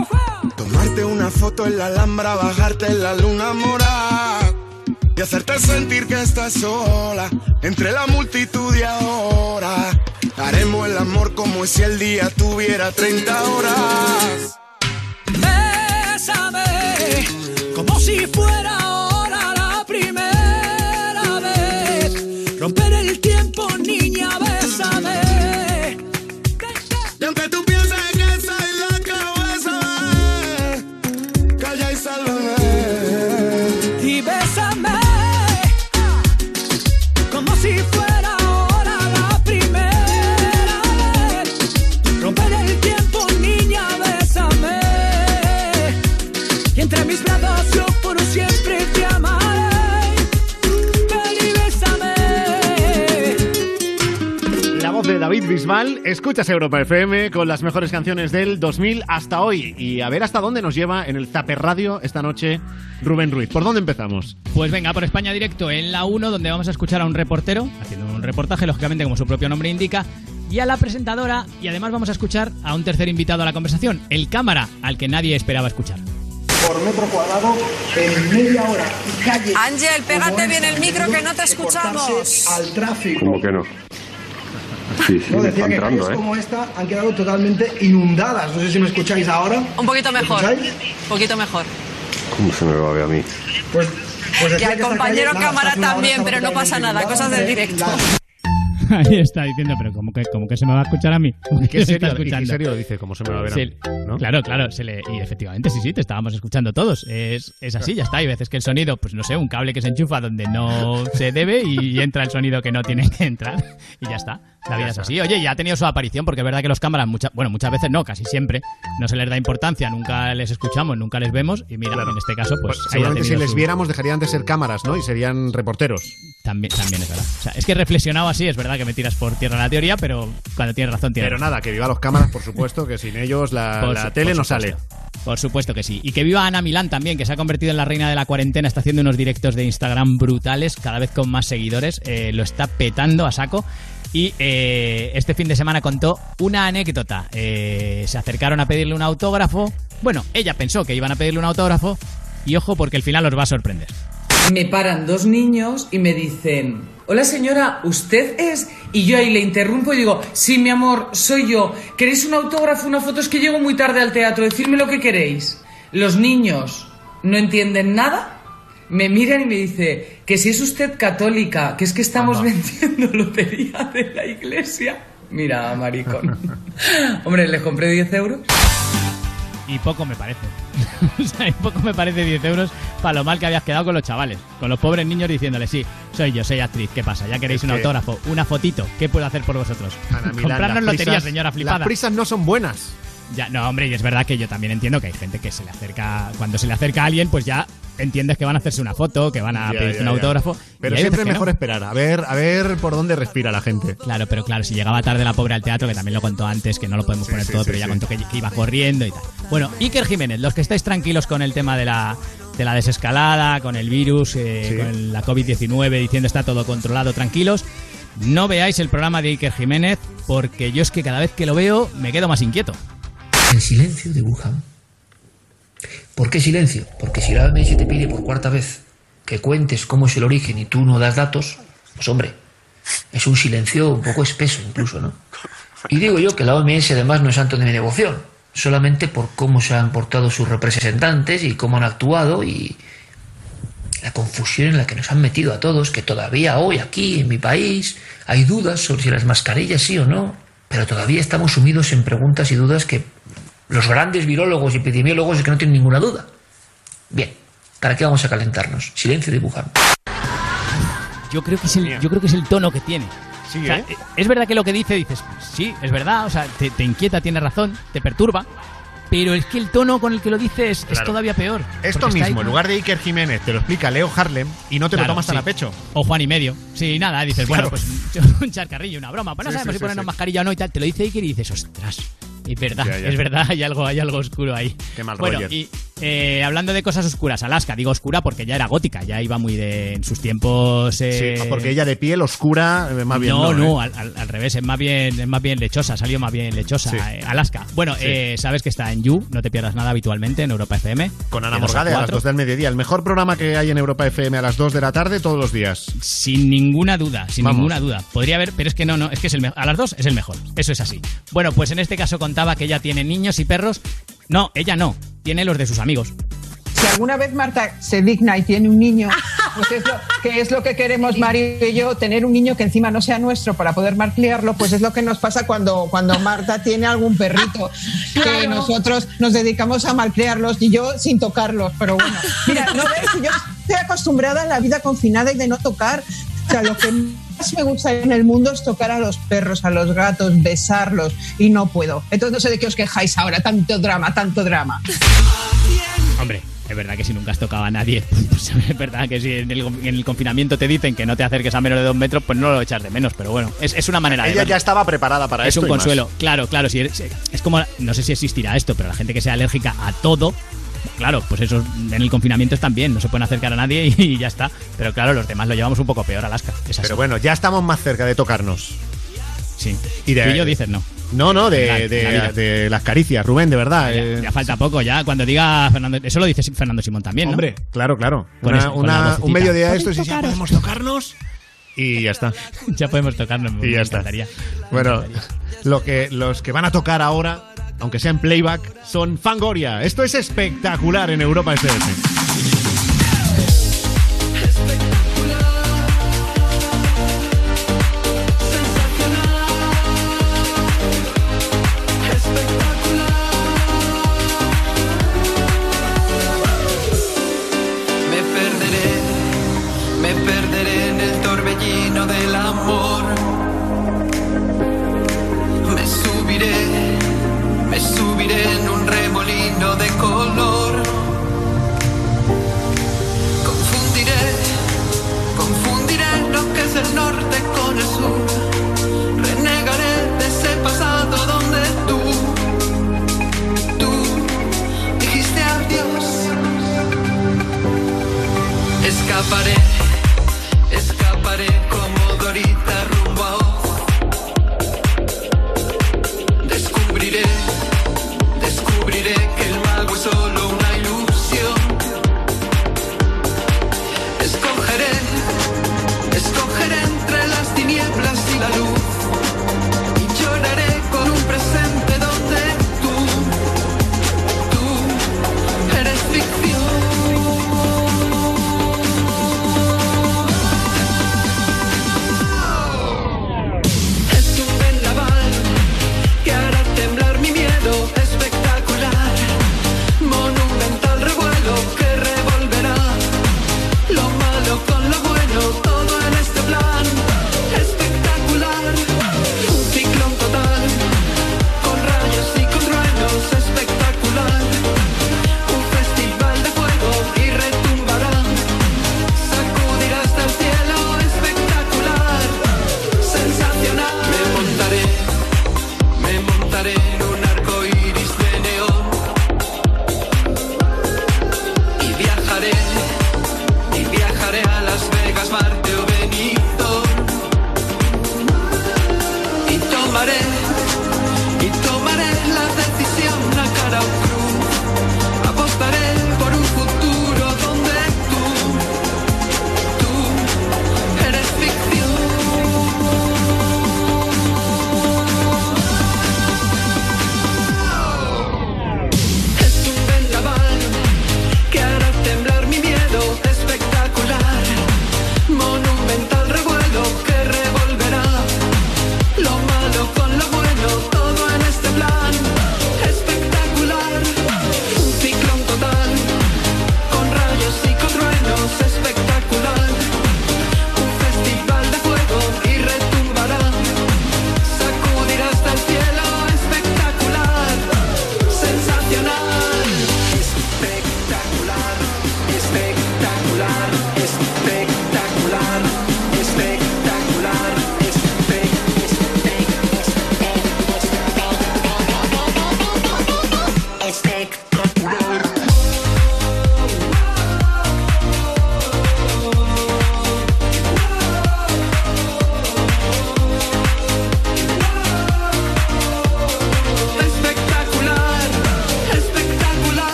Tomarte una foto en la Alhambra, bajarte en la luna morada. Y hacerte sentir que estás sola entre la multitud y ahora. Haremos el amor como si el día tuviera 30 horas. Bésame, como si fuera ahora la primera vez. Romper el tiempo, niña, bésame. Y aunque Bisbal, escuchas Europa FM con las mejores canciones del 2000 hasta hoy. Y a ver hasta dónde nos lleva en el Zaper Radio esta noche Rubén Ruiz. ¿Por dónde empezamos? Pues venga, por España Directo en la 1, donde vamos a escuchar a un reportero haciendo un reportaje, lógicamente, como su propio nombre indica, y a la presentadora, y además vamos a escuchar a un tercer invitado a la conversación, el cámara, al que nadie esperaba escuchar. por metro cuadrado en media hora. Y calles Ángel, pégate bien el micro que no te escuchamos. Al tráfico. ¿Cómo que no? Sí, sí, No, decía que entrando, calles ¿eh? como esta han quedado totalmente inundadas. No sé si me escucháis ahora. Un poquito ¿Me mejor. Un poquito mejor. ¿Cómo se me va a ver a mí? Pues, pues Y al compañero cámara también, pero no pasa nada, cosas del directo. Ahí está diciendo, pero como que, como que se me va a escuchar a mí. ¿Cómo que ¿Qué serio, y qué escuchando? serio lo dice? ¿Cómo se me va a ver a mí? ¿no? Claro, claro, se le, y efectivamente, sí, sí, te estábamos escuchando todos. Es, es así, ya está. Hay veces que el sonido, pues no sé, un cable que se enchufa donde no se debe y entra el sonido que no tiene que entrar. Y ya está. La vida es así. Oye, ya ha tenido su aparición, porque es verdad que los cámaras, muchas, bueno, muchas veces no, casi siempre, no se les da importancia, nunca les escuchamos, nunca les vemos. Y mira, en este caso, pues. Pues seguramente si les su- viéramos dejarían de ser cámaras, ¿no? Y serían reporteros. También, también es verdad. O sea, es que reflexionado así, es verdad que me tiras por tierra la teoría, pero cuando tienes razón, tienes Pero razón. nada, que viva los cámaras, por supuesto, que sin ellos la, Por la su- tele no sale. Por supuesto que sí. Y que viva Ana Milán también, que se ha convertido en la reina de la cuarentena, está haciendo unos directos de Instagram brutales, cada vez con más seguidores, eh, lo está petando a saco. Y eh, este fin de semana contó una anécdota. Eh, se acercaron a pedirle un autógrafo. Bueno, ella pensó que iban a pedirle un autógrafo. Y ojo, porque el final os va a sorprender. Me paran dos niños y me dicen, hola señora, ¿usted es? Y yo ahí le interrumpo y digo, sí, mi amor, soy yo. ¿Queréis un autógrafo, una foto? Es que llego muy tarde al teatro, decirme lo que queréis. Los niños no entienden nada, me miran y me dice, que si es usted católica, que es que estamos vendiendo lotería de la iglesia. Mira, maricón. Hombre, les compré 10 euros. Y poco me parece. o sea, y poco me parece 10 euros para lo mal que habías quedado con los chavales. Con los pobres niños diciéndole, sí, soy yo, soy actriz, ¿qué pasa? ¿Ya queréis Es un que- autógrafo? ¿Una fotito? ¿Qué puedo hacer por vosotros? Ana Milán, Comprarnos lotería, prisas- señora flipada. Las prisas no son buenas. Ya, no, hombre, y es verdad que yo también entiendo que hay gente que se le acerca, cuando se le acerca a alguien, pues ya entiendes que van a hacerse una foto, que van a Ya, pedirte ya, un autógrafo. Pero siempre es mejor no. esperar, a ver, a ver por dónde respira la gente. Claro, pero claro, si llegaba tarde la pobre al teatro, que también lo contó antes, que no lo podemos poner sí, todo, sí, pero ya contó que, que iba corriendo y tal. Bueno, Iker Jiménez, los que estáis tranquilos con el tema de la, de la desescalada, con el virus, eh, Sí. con la COVID-19, diciendo está todo controlado, tranquilos, no veáis el programa de Iker Jiménez, porque yo es que cada vez que lo veo me quedo más inquieto. El silencio de Wuhan. ¿Por qué silencio? Porque si la OMS te pide por cuarta vez que cuentes cómo es el origen y tú no das datos, pues hombre, es un silencio un poco espeso incluso, ¿no? Y digo yo que la OMS además no es santo de mi devoción, solamente por cómo se han portado sus representantes y cómo han actuado y la confusión en la que nos han metido a todos, que todavía hoy aquí en mi país hay dudas sobre si las mascarillas sí o no, pero todavía estamos sumidos en preguntas y dudas que los grandes virólogos y epidemiólogos es que no tienen ninguna duda. Bien, ¿para qué vamos a calentarnos? Silencio de Wuhan. Yo creo que es el, yo creo que es el tono que tiene. Sí, O sea, ¿eh? Es verdad que lo que dice, dices, sí, es verdad, o sea, te, te inquieta, tiene razón, te perturba, pero es que el tono con el que lo dice es, todavía peor. Esto está ahí mismo, en lugar de Iker Jiménez, te lo explica Leo Harlem y no te Claro, lo tomas tan sí. a pecho. O Juan y medio. Sí, nada, dices, Claro. bueno, pues un charcarrillo, una broma. Pues no Sí, sabemos sí, si sí, ponernos sí. mascarilla o no y tal. Te lo dice Iker y dices, ostras. Es verdad, Ya, ya. es verdad, hay algo, hay algo oscuro ahí. Qué mal bueno, Roger. y eh, hablando de cosas oscuras, Alaska, digo oscura porque ya era gótica, ya iba muy de en sus tiempos. eh, Sí, porque ella de piel oscura, eh, más bien no, no. no, ¿eh? al, revés, es más bien, es más bien lechosa, salió más bien lechosa. Sí. Alaska. Bueno, Sí. sabes que está en You, no te pierdas nada habitualmente en Europa FM. Con Ana a Morgade a las cuatro. 2 del mediodía. El mejor programa que hay en Europa FM a las 2 de la tarde todos los días. Sin ninguna duda, sin Vamos. ninguna duda. Podría haber, pero es que no, no, es que es el a las dos es el mejor. Eso es así. Bueno, pues en este caso contaba que ella tiene niños y perros. No, ella no, tiene los de sus amigos. Si alguna vez Marta se digna y tiene un niño, pues es lo que es lo que queremos Mario y yo, tener un niño que encima no sea nuestro para poder malcriarlo, pues es lo que nos pasa cuando, cuando Marta tiene algún perrito, que nosotros nos dedicamos a malcriarlos y yo sin tocarlos, pero bueno. Mira, no ves, yo estoy acostumbrada a la vida confinada y de no tocar. O sea, lo que más me gusta en el mundo es tocar a los perros, a los gatos, besarlos y no puedo. Entonces no sé de qué os quejáis ahora, tanto drama, tanto drama. Hombre, es verdad que si nunca has tocado a nadie, pues es verdad que si en el, en el confinamiento te dicen que no te acerques a menos de dos metros, pues no lo echas de menos, pero bueno, es, es una manera de Ella ya estaba preparada para es esto. un y más. consuelo. Claro, claro. Si eres- es como, no sé si existirá esto, pero la gente que sea alérgica a todo, claro, pues eso en el confinamiento están bien, no se pueden acercar a nadie y, y ya está. Pero claro, los demás lo llevamos un poco peor, Alaska. Es así. Pero bueno, ya estamos más cerca de tocarnos. Sí. Y de, Tú y yo dices no. No, no, de, la- de, las caricias, Rubén, de verdad. Ya, eh, ya falta poco, ya. Cuando diga Fernando. Eso lo dice Fernando Simón también, ¿no? Hombre, claro, claro. Con Una- eso, una- un mediodía de ¿Podéis estos y ya podemos tocarnos. Y ya está. ya podemos tocarnos. Y ya está. Bueno, lo que, los que van a tocar ahora, aunque sea en playback, son Fangoria. Esto es espectacular en Europa FM. la pared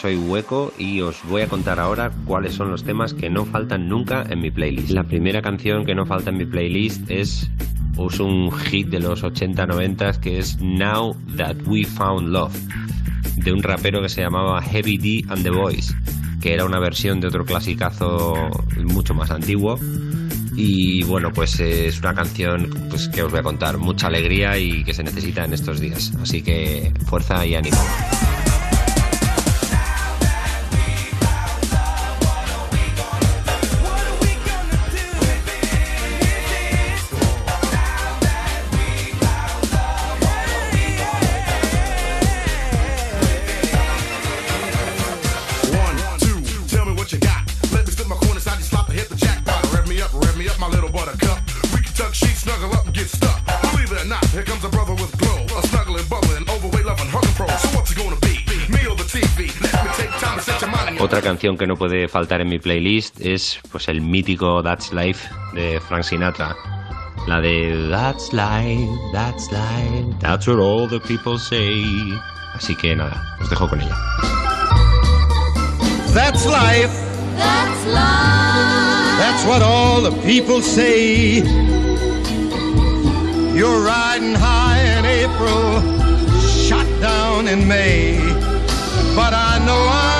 soy Hueco y os voy a contar ahora cuáles son los temas que no faltan nunca en mi playlist. La primera canción que no falta en mi playlist es, un hit de los 80-90 que es Now That We Found Love, de un rapero que se llamaba Heavy D and the Boys, que era una versión de otro clasicazo mucho más antiguo. Y bueno, pues es una canción pues, que os voy a contar, mucha alegría y que se necesita en estos días. Así que fuerza y ánimo. Canción que no puede faltar en mi playlist es pues el mítico That's Life de Frank Sinatra. La de That's life, that's life, that's what all the people say. Así que nada, os dejo con ella. That's life. That's life. That's what all the people say. You're riding high in April, shot down in May. But I know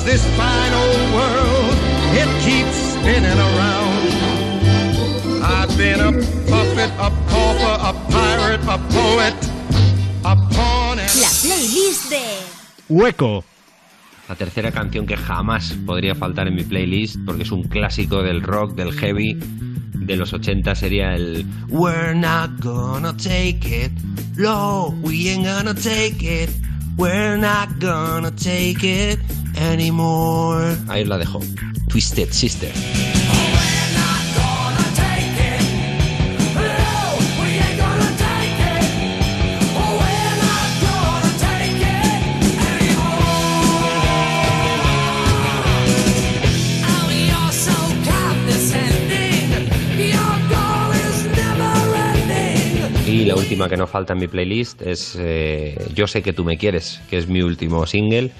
Cause this fine old world, it keeps spinning around. I've been a puppet, a pauper, a pirate, a poet, a pawn and... La playlist de Hueco. La tercera canción que jamás podría faltar en mi playlist, porque es un clásico del rock, del heavy, de los 80 sería el We're not gonna take it, no, we ain't gonna take it, we're not gonna take it anymore. Ahí la dejo. Twisted Sister. Última que no falta en mi playlist es eh, Yo sé que tú me quieres, que es mi último single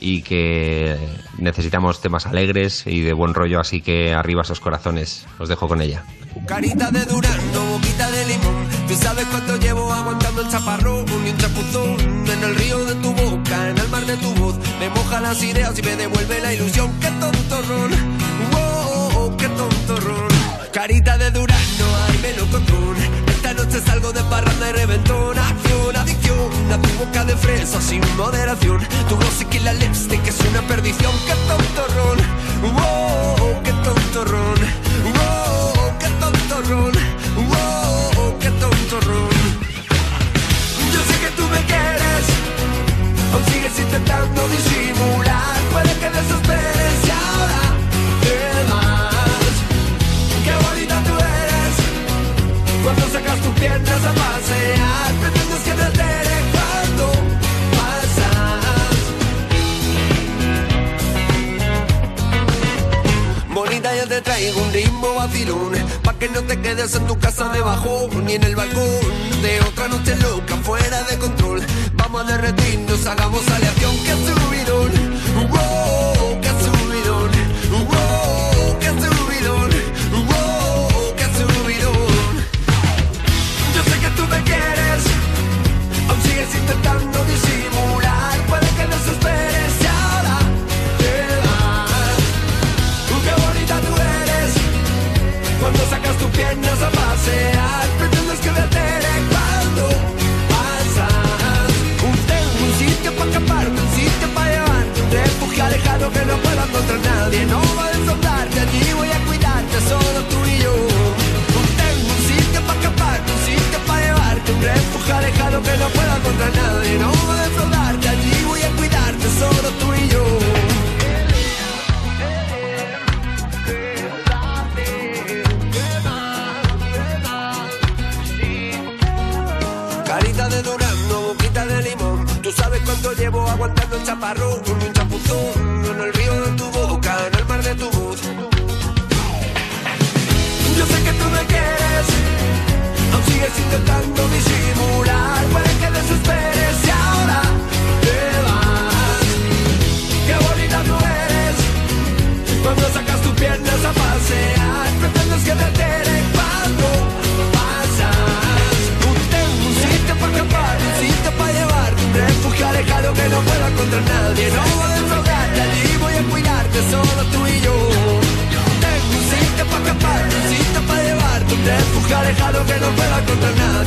y que necesitamos temas alegres y de buen rollo, así que arriba esos corazones. Os dejo con ella. Carita de durazno, boquita de limón. Tú sabes cuánto llevo aguantando el chaparrón y un chapuzón en el río de tu boca, en el mar de tu voz. Me moja las ideas y me devuelve la ilusión. Qué tontorrón, wow, qué tontorrón. Carita de durazno, ay melocotón. Noche salgo de parranda y reventón. Acción, adicción, a tu boca de fresa sin moderación. Tu glossy que la lipstick es una perdición. Qué tontorrón, wow, qué tontorrón. Wow, qué tontorrón. Wow, qué tontorrón. Yo sé que tú me quieres, aún sigues intentando disimular. Piernas a pasear. Pretendes que me altere cuando pasas. Bonita, yo te traigo un ritmo vacilón Pa' que no te quedes en tu casa debajo Ni en el balcón de otra noche loca Fuera de control Vamos a derretirnos, hagamos aleación Que subidón, que no pueda encontrar nadie. No va a soltarte, ni voy a cuidarte, solo tú y yo. Tengo un sitio para escaparte, un sitio para llevarte, un refugio alejado que no pueda encontrar nadie. No va a soltarte, allí voy a cuidarte, solo tú y yo. Carita de durazno, boquita de limón, tú sabes cuánto llevo aguantando el chaparrón en el río de tu boca, en el mar de tu voz. Yo sé que tú me quieres, aún sigues intentando disimular, puede que desesperes y ahora te vas. Qué bonita tú eres, cuando sacas tus piernas a pasear, pretendes que te enteres.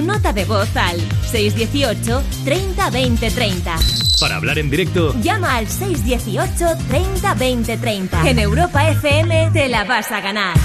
nota de voz al 618 30 20 30. Para hablar en directo, llama al 618 30 20 30. En Europa FM te la vas a ganar.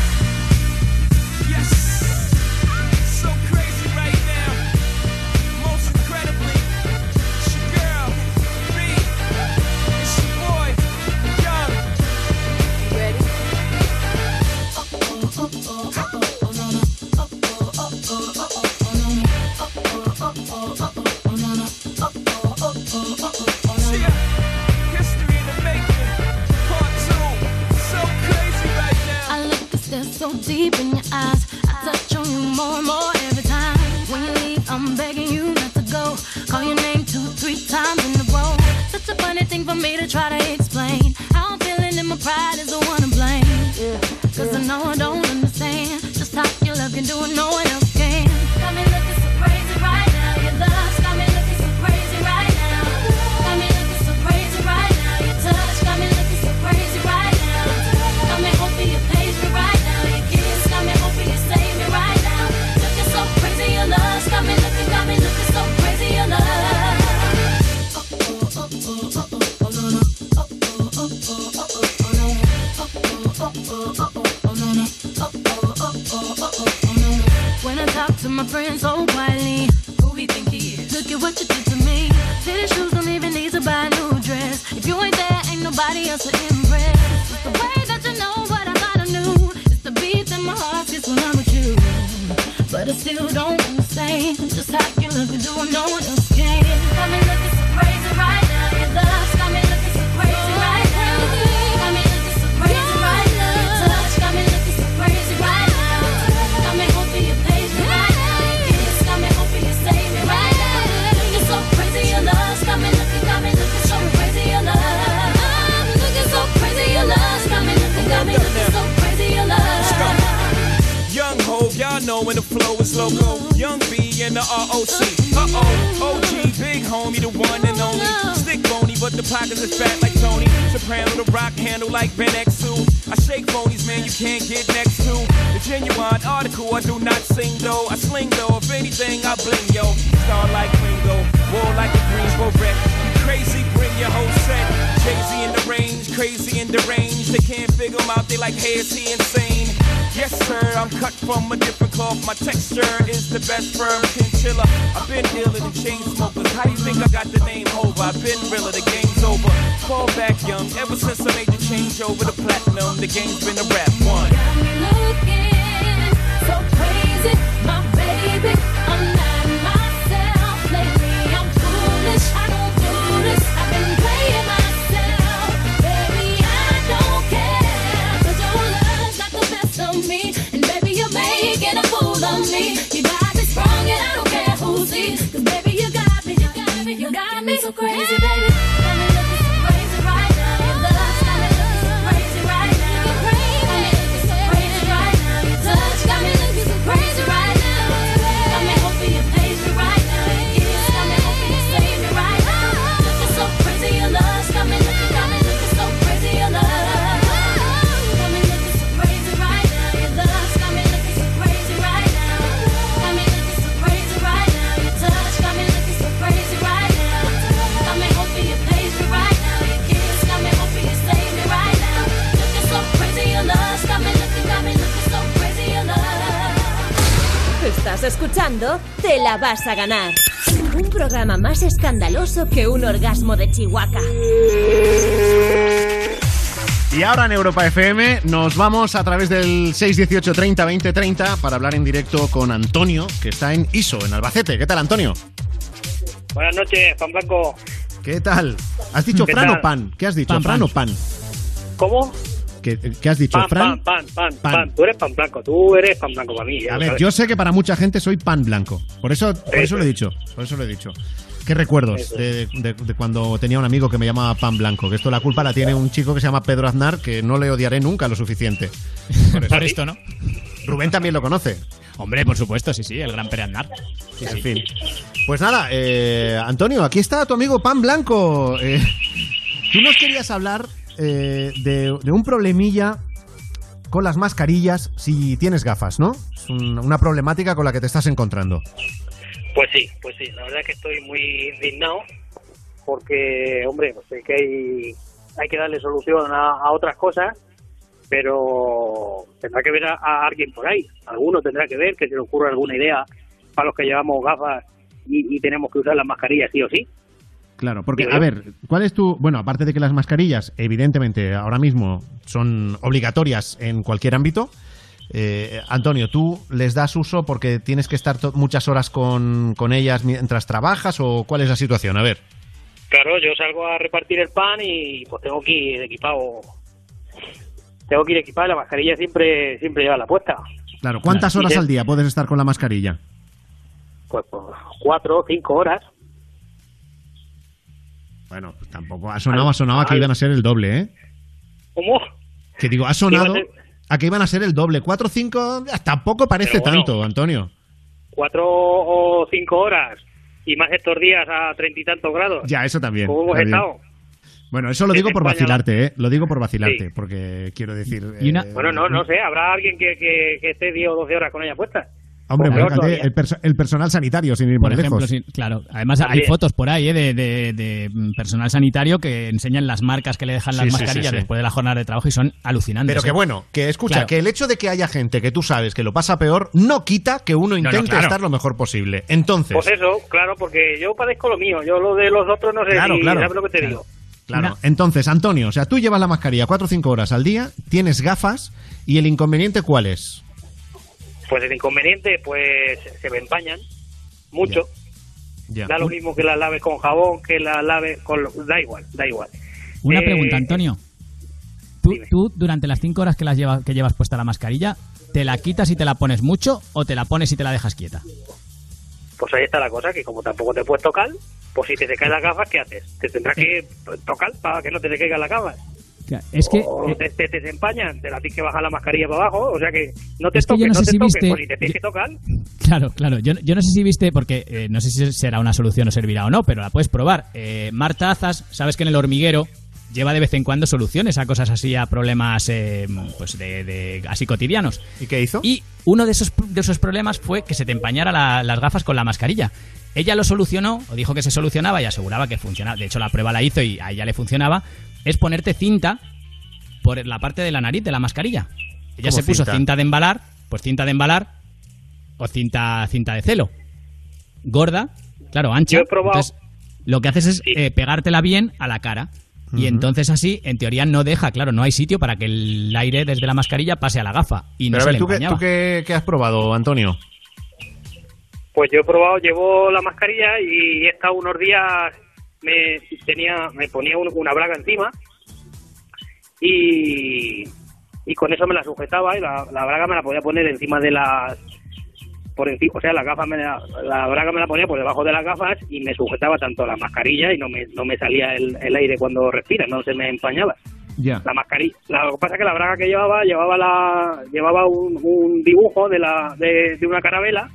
platinum, the game's been a rap one. Got me looking so crazy, my baby. I'm not myself lately. I'm foolish. I don't do this. I've been playing myself, baby. I don't care, but your the best of me, and baby you're making a fool of me. You got me sprung, and I don't care who baby you got me, you got me, you got me so crazy. Escuchando Te la vas a ganar. Un programa más escandaloso que un orgasmo de Chihuahua. Y ahora en Europa FM nos vamos a través del 618 30 20 30 para hablar en directo con Antonio, que está en ISO, en Albacete. ¿Qué tal, Antonio? Buenas noches, Pan Blanco. ¿Qué tal? ¿Has dicho ¿Qué Fran o pan? ¿Qué has dicho? Pan, ¿Fran pan. o pan? ¿Cómo? ¿Qué, qué has dicho? Pan, ¿Fran? pan, pan, pan, Pan. pan, Tú eres pan blanco, tú eres pan blanco para mí. ya A ver, sabes. yo sé que para mucha gente soy pan blanco. Por eso, por eso lo he dicho. Por eso lo he dicho. ¿Qué recuerdos de, de- de cuando tenía un amigo que me llamaba pan blanco? Que esto la culpa la tiene un chico que se llama Pedro Aznar, que no le odiaré nunca lo suficiente. Por esto, ¿no? Rubén también lo conoce. Hombre, por supuesto, sí, sí, el gran Pere Aznar. Sí, En fin. Pues nada, eh, Antonio, aquí está tu amigo Pan Blanco. Eh, tú nos querías hablar eh, de, un problemilla con las mascarillas si tienes gafas, ¿no? Es un- una problemática con la que te estás encontrando. Pues sí, pues sí, la verdad es que estoy muy indignado porque, hombre, pues sé que hay, hay que darle solución a, otras cosas, pero tendrá que ver a, alguien por ahí. Alguno tendrá que ver que se le ocurra alguna idea para los que llevamos gafas y tenemos que usar las mascarillas sí o sí. Claro, porque, a ver, ¿cuál es tu...? Bueno, aparte de que las mascarillas, evidentemente, ahora mismo son obligatorias en cualquier ámbito, eh, Antonio, ¿tú les das uso porque tienes que estar muchas horas con, con ellas mientras trabajas o cuál es la situación? A ver. Claro, yo salgo a repartir el pan y pues tengo que ir equipado. Tengo que ir equipado y la mascarilla siempre siempre lleva la puesta. Claro, ¿cuántas horas al día puedes estar con la mascarilla? Pues, pues cuatro o cinco horas. Bueno, pues tampoco ha sonado, ha sonado que iban a ser el doble, ¿eh? ¿Cómo? Que digo, ha sonado a a que iban a ser el doble. Cuatro o cinco, ah, tampoco parece bueno. tanto, Antonio. Cuatro o cinco horas. Y más estos días a treinta y tantos grados. Ya, eso también. ¿Cómo hemos estado? Bueno, eso lo digo por vacilarte, ¿eh? Lo digo por vacilarte, Sí. porque quiero decir... Eh, Bueno, no, no sé. Habrá alguien que, que, que esté 10 o 12 horas con ella puesta. Hombre, el, perso- el personal sanitario, sin ir Por más ejemplo, lejos. sí, claro. Además, hay fotos por ahí ¿eh? de, de- de, mm, personal sanitario que enseñan las marcas que le dejan las Sí, mascarillas sí, sí. después de la jornada de trabajo y son alucinantes. Pero que ¿eh? bueno, que escucha, Claro. que el hecho de que haya gente que tú sabes que lo pasa peor, no quita que uno no, intente claro. estar lo mejor posible. Entonces, Pues eso, claro, porque yo padezco lo mío. Yo lo de los otros no sé Claro, si claro. sabes lo que te Claro. digo. Claro. Entonces, Antonio, o sea, tú llevas la mascarilla 4 o 5 horas al día, tienes gafas y el inconveniente ¿cuál es? Pues el inconveniente, pues se me empañan mucho. Ya. Da lo mismo que las laves con jabón, que las laves con... Da igual, da igual. Una Eh, pregunta, Antonio. ¿Tú, tú, durante las cinco horas que, las lleva- que llevas puesta la mascarilla, ¿te la quitas y te la pones mucho o te la pones y te la dejas quieta? Pues ahí está la cosa, que como tampoco te puedes tocar, pues si te te caen las gafas, ¿qué haces? Te tendrás que tocar para que no te te caigan las gafas. Es que O eh, te, te, te desempañan, te la tienes que bajar la mascarilla para abajo, o sea que no te Es que yo toques, no no, sé te si toques, viste- pues te tienes que tocar, Claro, claro. Yo, yo no sé si viste, porque eh, no sé si será una solución o servirá o no, pero la puedes probar. Eh, Marta Azas, sabes que en el hormiguero lleva de vez en cuando soluciones a cosas así, a problemas eh, pues de, de- así cotidianos. ¿Y qué hizo? Y uno de esos, de esos problemas fue que se te empañara la- las gafas con la mascarilla. Ella lo solucionó, o dijo que se solucionaba y aseguraba que funcionaba. De hecho, la prueba la hizo y a ella le funcionaba. Es ponerte cinta por la parte de la nariz de la mascarilla. Ella ¿Cómo se puso cinta? cinta? de embalar, pues cinta de embalar o cinta, cinta de celo. Gorda, claro, ancha. Yo he probado- Entonces, lo que haces es eh, pegártela bien a la cara. Y entonces así, en teoría, no deja, claro, no hay sitio para que el aire desde la mascarilla pase a la gafa. Y no Pero a se ver, le ¿tú, qué, empañaba. tú qué- qué has probado, Antonio? pues yo he probado, llevo la mascarilla y he estado unos días, me tenía, me ponía un- una braga encima y, y con eso me la sujetaba y la, la braga me la podía poner encima de las por encima, o sea, la gafa me la, la braga me la ponía por debajo de las gafas y me sujetaba tanto la mascarilla y no me, no me salía el, el aire cuando respira, no se me empañaba. Ya. La mascarilla, la- lo que pasa es que la braga que llevaba llevaba la llevaba un, un dibujo de la de, de una carabela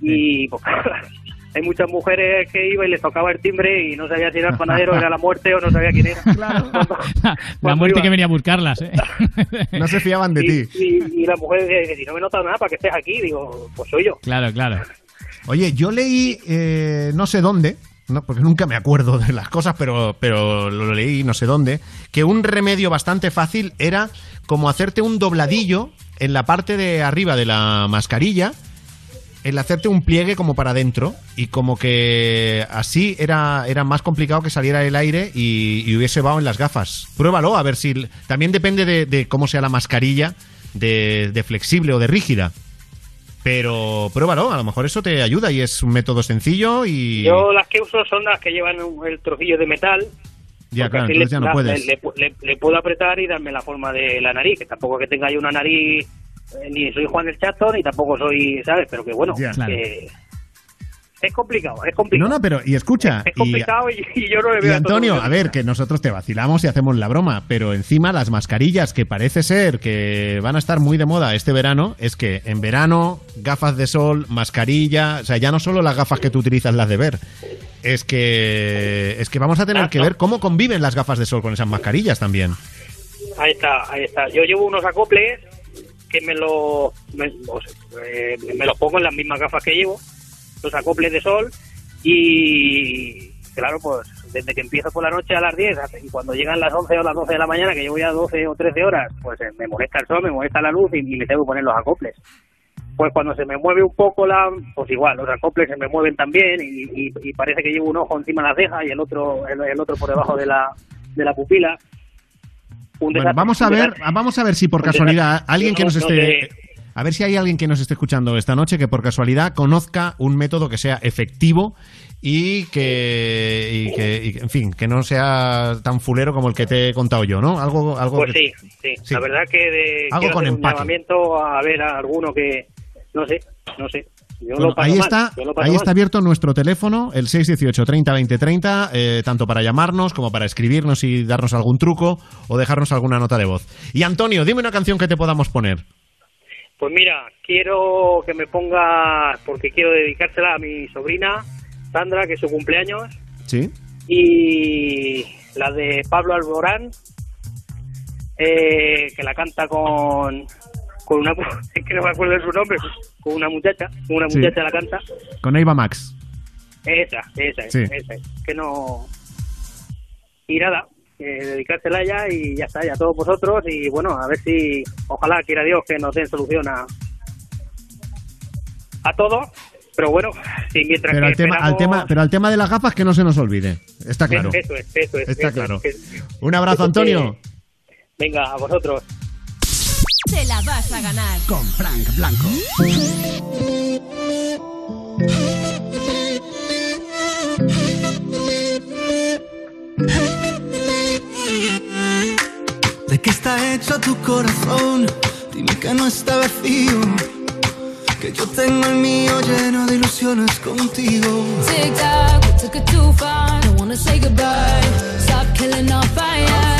y pues, hay muchas mujeres que iba y les tocaba el timbre y no sabía si era el panadero, era la muerte o no sabía quién era. La muerte iba. que venía a buscarlas, ¿eh? No se fiaban de y, ti. y- y la mujer dice, si no me nota nada para que estés aquí, digo, pues soy yo. Claro, claro. Oye, yo leí, eh, no sé dónde, no, porque nunca me acuerdo de las cosas, pero, pero lo leí no sé dónde, que un remedio bastante fácil era como hacerte un dobladillo en la parte de arriba de la mascarilla el hacerte un pliegue como para adentro y como que así era, era más complicado que saliera el aire y, y hubiese vaho en las gafas. Pruébalo, a ver si... También depende de, de cómo sea la mascarilla, de, de flexible o de rígida. Pero pruébalo, a lo mejor eso te ayuda y es un método sencillo y... Yo las que uso son las que llevan un- el trocillo de metal. ya, claro, entonces ya le, no la- puedes. Le, le- le puedo apretar y darme la forma de la nariz, que tampoco que tenga yo una nariz, ni soy Juan el Chato, ni tampoco soy, ¿sabes? Pero que bueno, Ya. Claro. que es complicado, es complicado. No, no, pero y escucha, es y, complicado y, y yo no le y veo Antonio, todo a ver, que nosotros te vacilamos y hacemos la broma, pero encima las mascarillas que parece ser que van a estar muy de moda este verano, es que en verano, gafas de sol, mascarilla, o sea, ya no solo las gafas que tú utilizas las de ver, es que es que vamos a tener que ver cómo conviven las gafas de sol con esas mascarillas también. Ahí está, ahí está. Yo llevo unos acoples que me los me, eh, me los pongo en las mismas gafas que llevo, los acoples de sol y claro, pues desde que empiezo por la noche a las 10 hasta- y cuando llegan las 11 o las 12 de la mañana, que llevo ya 12 o 13 horas, pues eh, me molesta el sol, me molesta la luz y, me tengo que poner los acoples. Pues cuando se me mueve un poco la, pues igual, los acoples se me mueven también y, y- y parece que llevo un ojo encima de la ceja y el otro el, el otro por debajo de la de la pupila. Un Bueno, vamos a ver, vamos a ver si por casualidad alguien que nos no- no esté a ver si hay alguien que nos esté escuchando esta noche que por casualidad conozca un método que sea efectivo y que, y que y en fin, que no sea tan fulero como el que te he contado yo, ¿no? Algo algo Pues que- sí, sí, Sí. La verdad que de, Algo con un llamamiento a ver a alguno que no sé, no sé. Yo Bueno, ahí mal, está, yo ahí mal. está abierto nuestro teléfono, el 618 30 20 30, eh, tanto para llamarnos como para escribirnos y darnos algún truco o dejarnos alguna nota de voz. Y Antonio, dime una canción que te podamos poner. Pues mira, quiero que me ponga porque quiero dedicársela a mi sobrina Sandra, que es su cumpleaños ¿Sí? y la de Pablo Alborán eh, que la canta con con una es que no me acuerdo de su nombre con una muchacha con una Sí. muchacha la canta Con Eva Max. esa esa es, Sí. esa es que no y nada eh, dedicársela a ella y ya está ya todos vosotros y bueno a ver si ojalá quiera Dios que nos den solución a a todo pero bueno si mientras Pero que al tema, al esperamos- tema, pero al tema de las gafas que no se nos olvide. Está claro. eso es eso es Está eso claro. es. Un abrazo, Antonio. venga a vosotros Te la vas a ganar. Con Frank Blanco. ¿De qué está hecho tu corazón? Dime que no está vacío. Que yo tengo el mío lleno de ilusiones contigo. Tic tac, we took it too far. Don't wanna say goodbye. Stop killing our fire.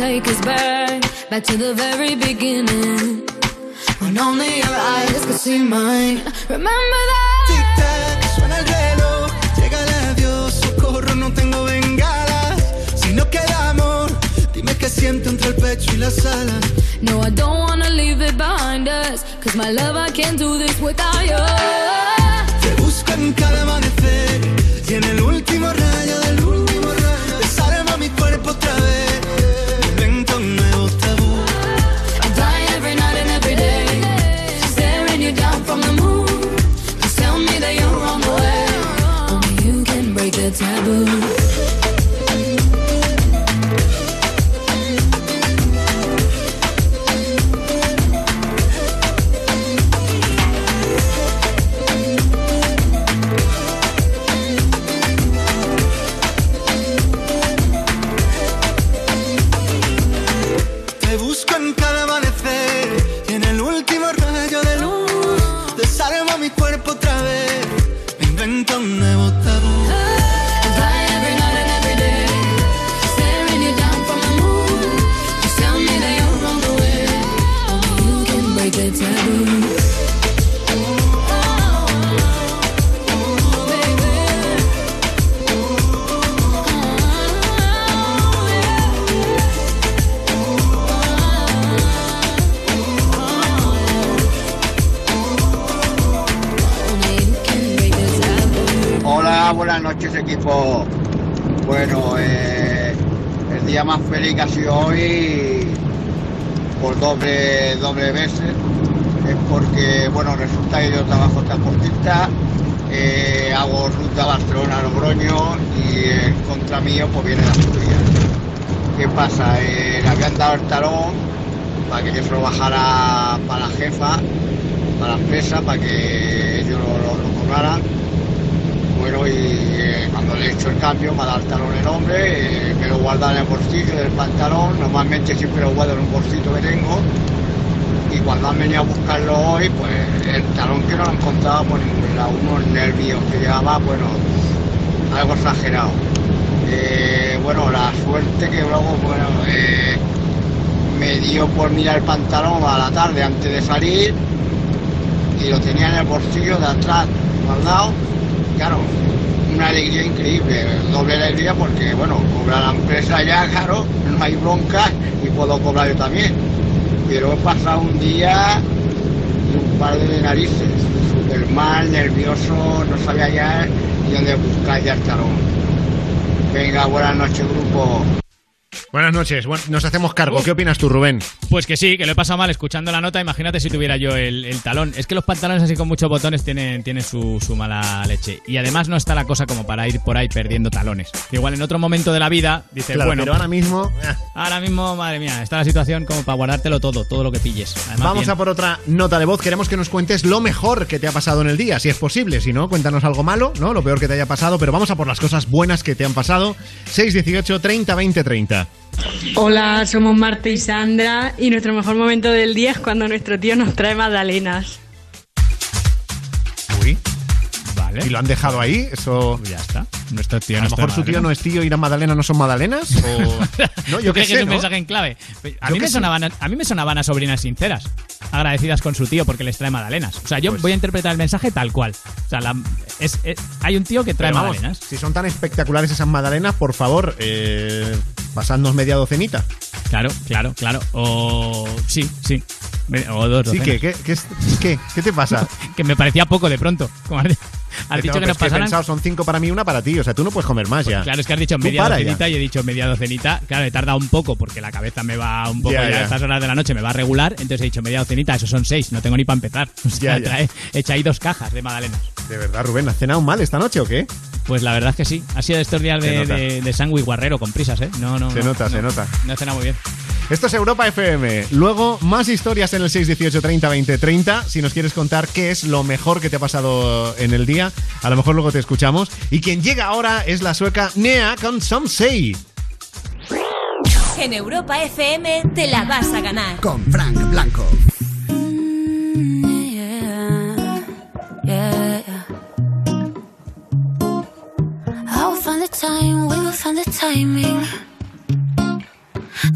Take us back? Back to the very beginning. When only your eyes could see mine. Remember that? Tic-tac, suena el reloj, llega el adiós, socorro, no tengo bengalas. Si no queda amor, dime qué siento entre el pecho y las alas. No, I don't wanna leave it behind us. Cause my love, I can't do this without you. Te busco en cada amanecer y en el último rayo del the mío pues viene la Asturias. ¿Qué pasa? Eh, le habían dado el talón para que yo se lo bajara para la jefa, para la empresa, para que ellos lo, lo- lo cobraran. Bueno, y eh, cuando le he hecho el cambio, me ha dado el talón el hombre, eh, me lo guarda en el bolsillo del pantalón, normalmente siempre lo guardo en un bolsito que tengo, y cuando han venido a buscarlo hoy, pues el talón que no lo encontraba por ningún lado, unos nervios que llevaba, bueno, algo exagerado. Eh, bueno, la suerte que luego, bueno, eh, me dio por mirar el pantalón a la tarde antes de salir y lo tenía en el bolsillo de atrás guardado. Claro, una alegría increíble, doble alegría porque, bueno, cobra la empresa ya, claro, no hay bronca y puedo cobrar yo también. Pero he pasado un día y un par de narices, súper mal, nervioso, no sabía ya ni dónde buscar ya el talón. Venga, buenas noches, grupo. Buenas noches, bueno, nos hacemos cargo. ¿Qué opinas tú, Rubén? Pues que sí, que lo he pasado mal escuchando la nota. Imagínate si tuviera yo el, el talón. Es que los pantalones así con muchos botones tienen, tienen su, su mala leche. Y además no está la cosa como para ir por ahí perdiendo talones. Igual en otro momento de la vida dices, Claro, bueno, pero ahora mismo... ahora mismo, madre mía, está la situación como para guardártelo todo, todo lo que pilles. Además, Vamos bien. a por otra nota de voz. Queremos que nos cuentes lo mejor que te ha pasado en el día, si es posible. Si no, cuéntanos algo malo, ¿no? Lo peor que te haya pasado. Pero vamos a por las cosas buenas que te han pasado. 618 30 20 30. Hola, somos Marta y Sandra y nuestro mejor momento del día es cuando nuestro tío nos trae magdalenas. Uy. Vale. ¿Y lo han dejado ahí? Eso. Ya está. Nuestro tío a lo mejor su tío no es tío y las magdalenas no son magdalenas. O... No, ¿Tú yo qué que es un ¿no? mensaje en clave? A Yo mí, me sé. sonaban, a mí me sonaban a sobrinas sinceras, agradecidas con su tío porque les trae magdalenas. O sea, yo Pues voy a interpretar el mensaje tal cual. O sea, la- es- es- hay un tío que trae vamos, magdalenas. si son tan espectaculares esas magdalenas, por favor, eh, pasadnos media docenita. Claro, claro, claro. O sí, sí. O dos Sí. ¿qué, qué, qué, qué, ¿qué te pasa? que me parecía poco de pronto. Como has, dicho que es nos he pasaran. pensado, son cinco para mí y una para ti. O sea, tú no puedes comer más ya. Claro, es que has dicho media docenita y he dicho media docenita. Claro, he tardado un poco porque la cabeza me va un poco Ya, ya, ya. a estas horas de la noche me va a regular. Entonces he dicho media docenita, eso son seis, no tengo ni para empezar. O sea, Ya, trae- he hecho ahí dos cajas de magdalenas. De verdad, Rubén, ¿has cenado mal esta noche o qué? Pues la verdad es que sí. Ha sido estos días de, de, de guarrero con prisas, ¿eh? No, no. Se no, nota, no. se nota. No he cenado muy bien. Esto es Europa FM. Luego, más historias en el 618 30 20 30. Si nos quieres contar qué es lo mejor que te ha pasado en el día, a lo mejor luego te escuchamos. Y quien llega ahora es la sueca Nea con Some Say. En Europa FM te la vas a ganar. Con Frank Blanco. Yeah, yeah. I will find the time, we will find the timing.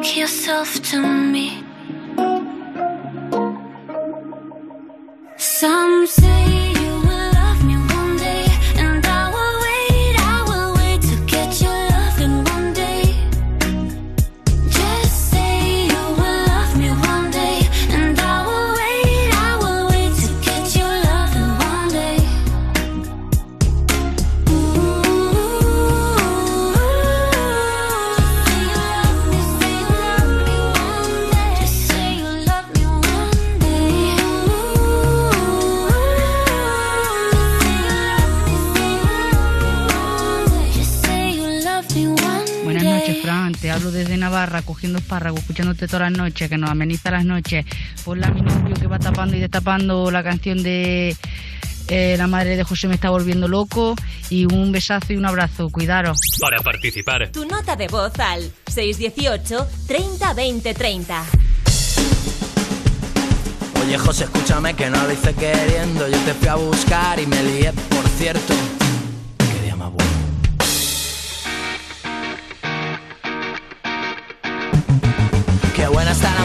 bring yourself to me. Some say you Navarra, cogiendo espárragos, escuchándote todas las noches, que nos ameniza las noches. Por la mi novio que va tapando y destapando la canción de eh, La madre de José me está volviendo loco. Y un besazo y un abrazo. Cuidaros. Para participar, Tu nota de voz al 618 30 20 30. Oye José, escúchame que no lo hice queriendo. Yo te fui a buscar y me lié, por cierto.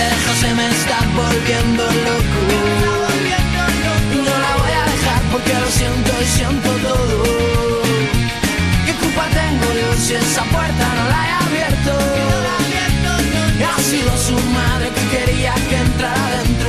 de José me está volviendo loco. No la voy a dejar porque lo siento y siento todo. ¿Qué culpa tengo yo si esa puerta no la he abierto? Ha sido su madre que quería que entrara dentro.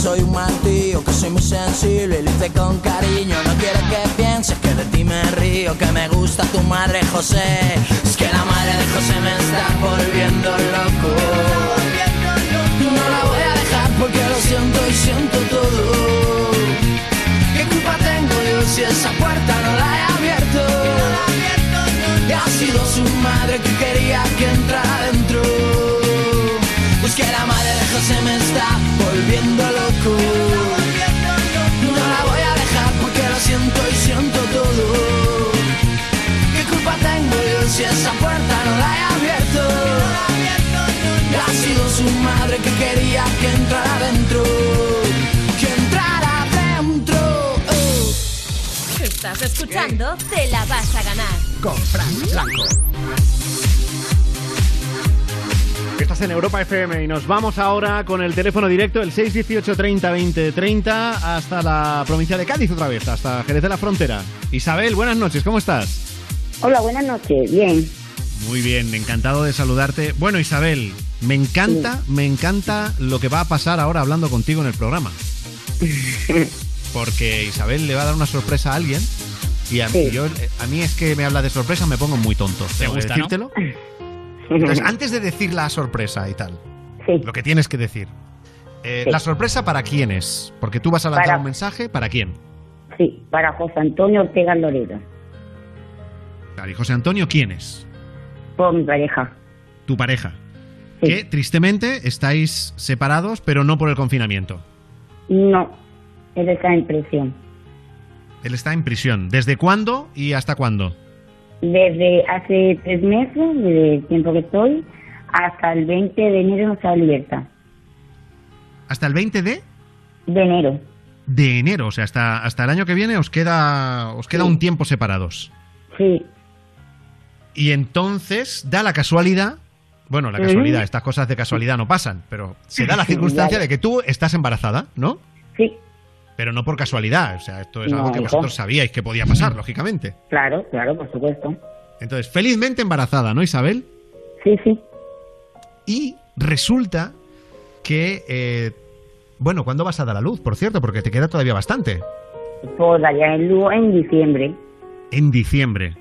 Soy un mal tío Que soy muy sensible y lo hice con cariño. No quiero que pienses que de ti me río Que me gusta tu madre José. Es que la madre de José me está volviendo loco. No la voy a dejar porque lo siento y siento todo. ¿Qué culpa tengo yo si esa puerta no la he abierto? Y ha sido su madre que quería que entrara dentro. Pues que la madre de José me está volviendo. No la voy a dejar porque lo siento y siento todo. ¿Qué culpa tengo yo si esa puerta no la he abierto? Y ha sido su madre que quería que entrara dentro. Que entrara dentro. oh. Estás escuchando Te la vas a ganar. Con Blanco. Estás en Europa FM y nos vamos ahora con el teléfono directo, el 618 30 20 30, hasta la provincia de Cádiz otra vez, hasta Jerez de la Frontera. Isabel, buenas noches, ¿cómo estás? Hola, buenas noches. Bien. Muy bien, encantado de saludarte. Bueno, Isabel, me encanta, me encanta lo que va a pasar ahora hablando contigo en el programa. Porque Isabel le va a dar una sorpresa a alguien y a, Sí. yo, a mí es que me habla de sorpresa, me pongo muy tonto. Que gusta, no? Entonces, antes de decir la sorpresa y tal, lo que tienes que decir, Eh, Sí. ¿La sorpresa para quién es? Porque tú vas a lanzar Para- un mensaje, ¿para quién? Sí, para José Antonio Ortega Loredo, ¿y José Antonio, ¿quién es? por mi pareja. Tu pareja. Que tristemente estáis separados, pero no por el confinamiento. No, él está en prisión. Él está en prisión. ¿Desde cuándo y hasta cuándo? Desde hace tres meses, desde el tiempo que estoy, hasta el 20 de enero no está libertad. ¿Hasta el 20 de? De enero. De enero, o sea, hasta, hasta el año que viene os queda, os queda un tiempo separados. Sí. Y entonces da la casualidad, bueno, la casualidad, estas cosas de casualidad no pasan, pero se da la circunstancia de que tú estás embarazada, ¿no? Sí. Pero no por casualidad, o sea, esto es No, algo que vosotros sabíais que podía pasar, lógicamente. Claro, claro, por supuesto. Entonces, felizmente embarazada, ¿no, Isabel? Sí, sí. Y resulta que, eh, bueno, ¿cuándo vas a dar a luz, por cierto? Porque te queda todavía bastante. Allá en Lugo en diciembre. En diciembre.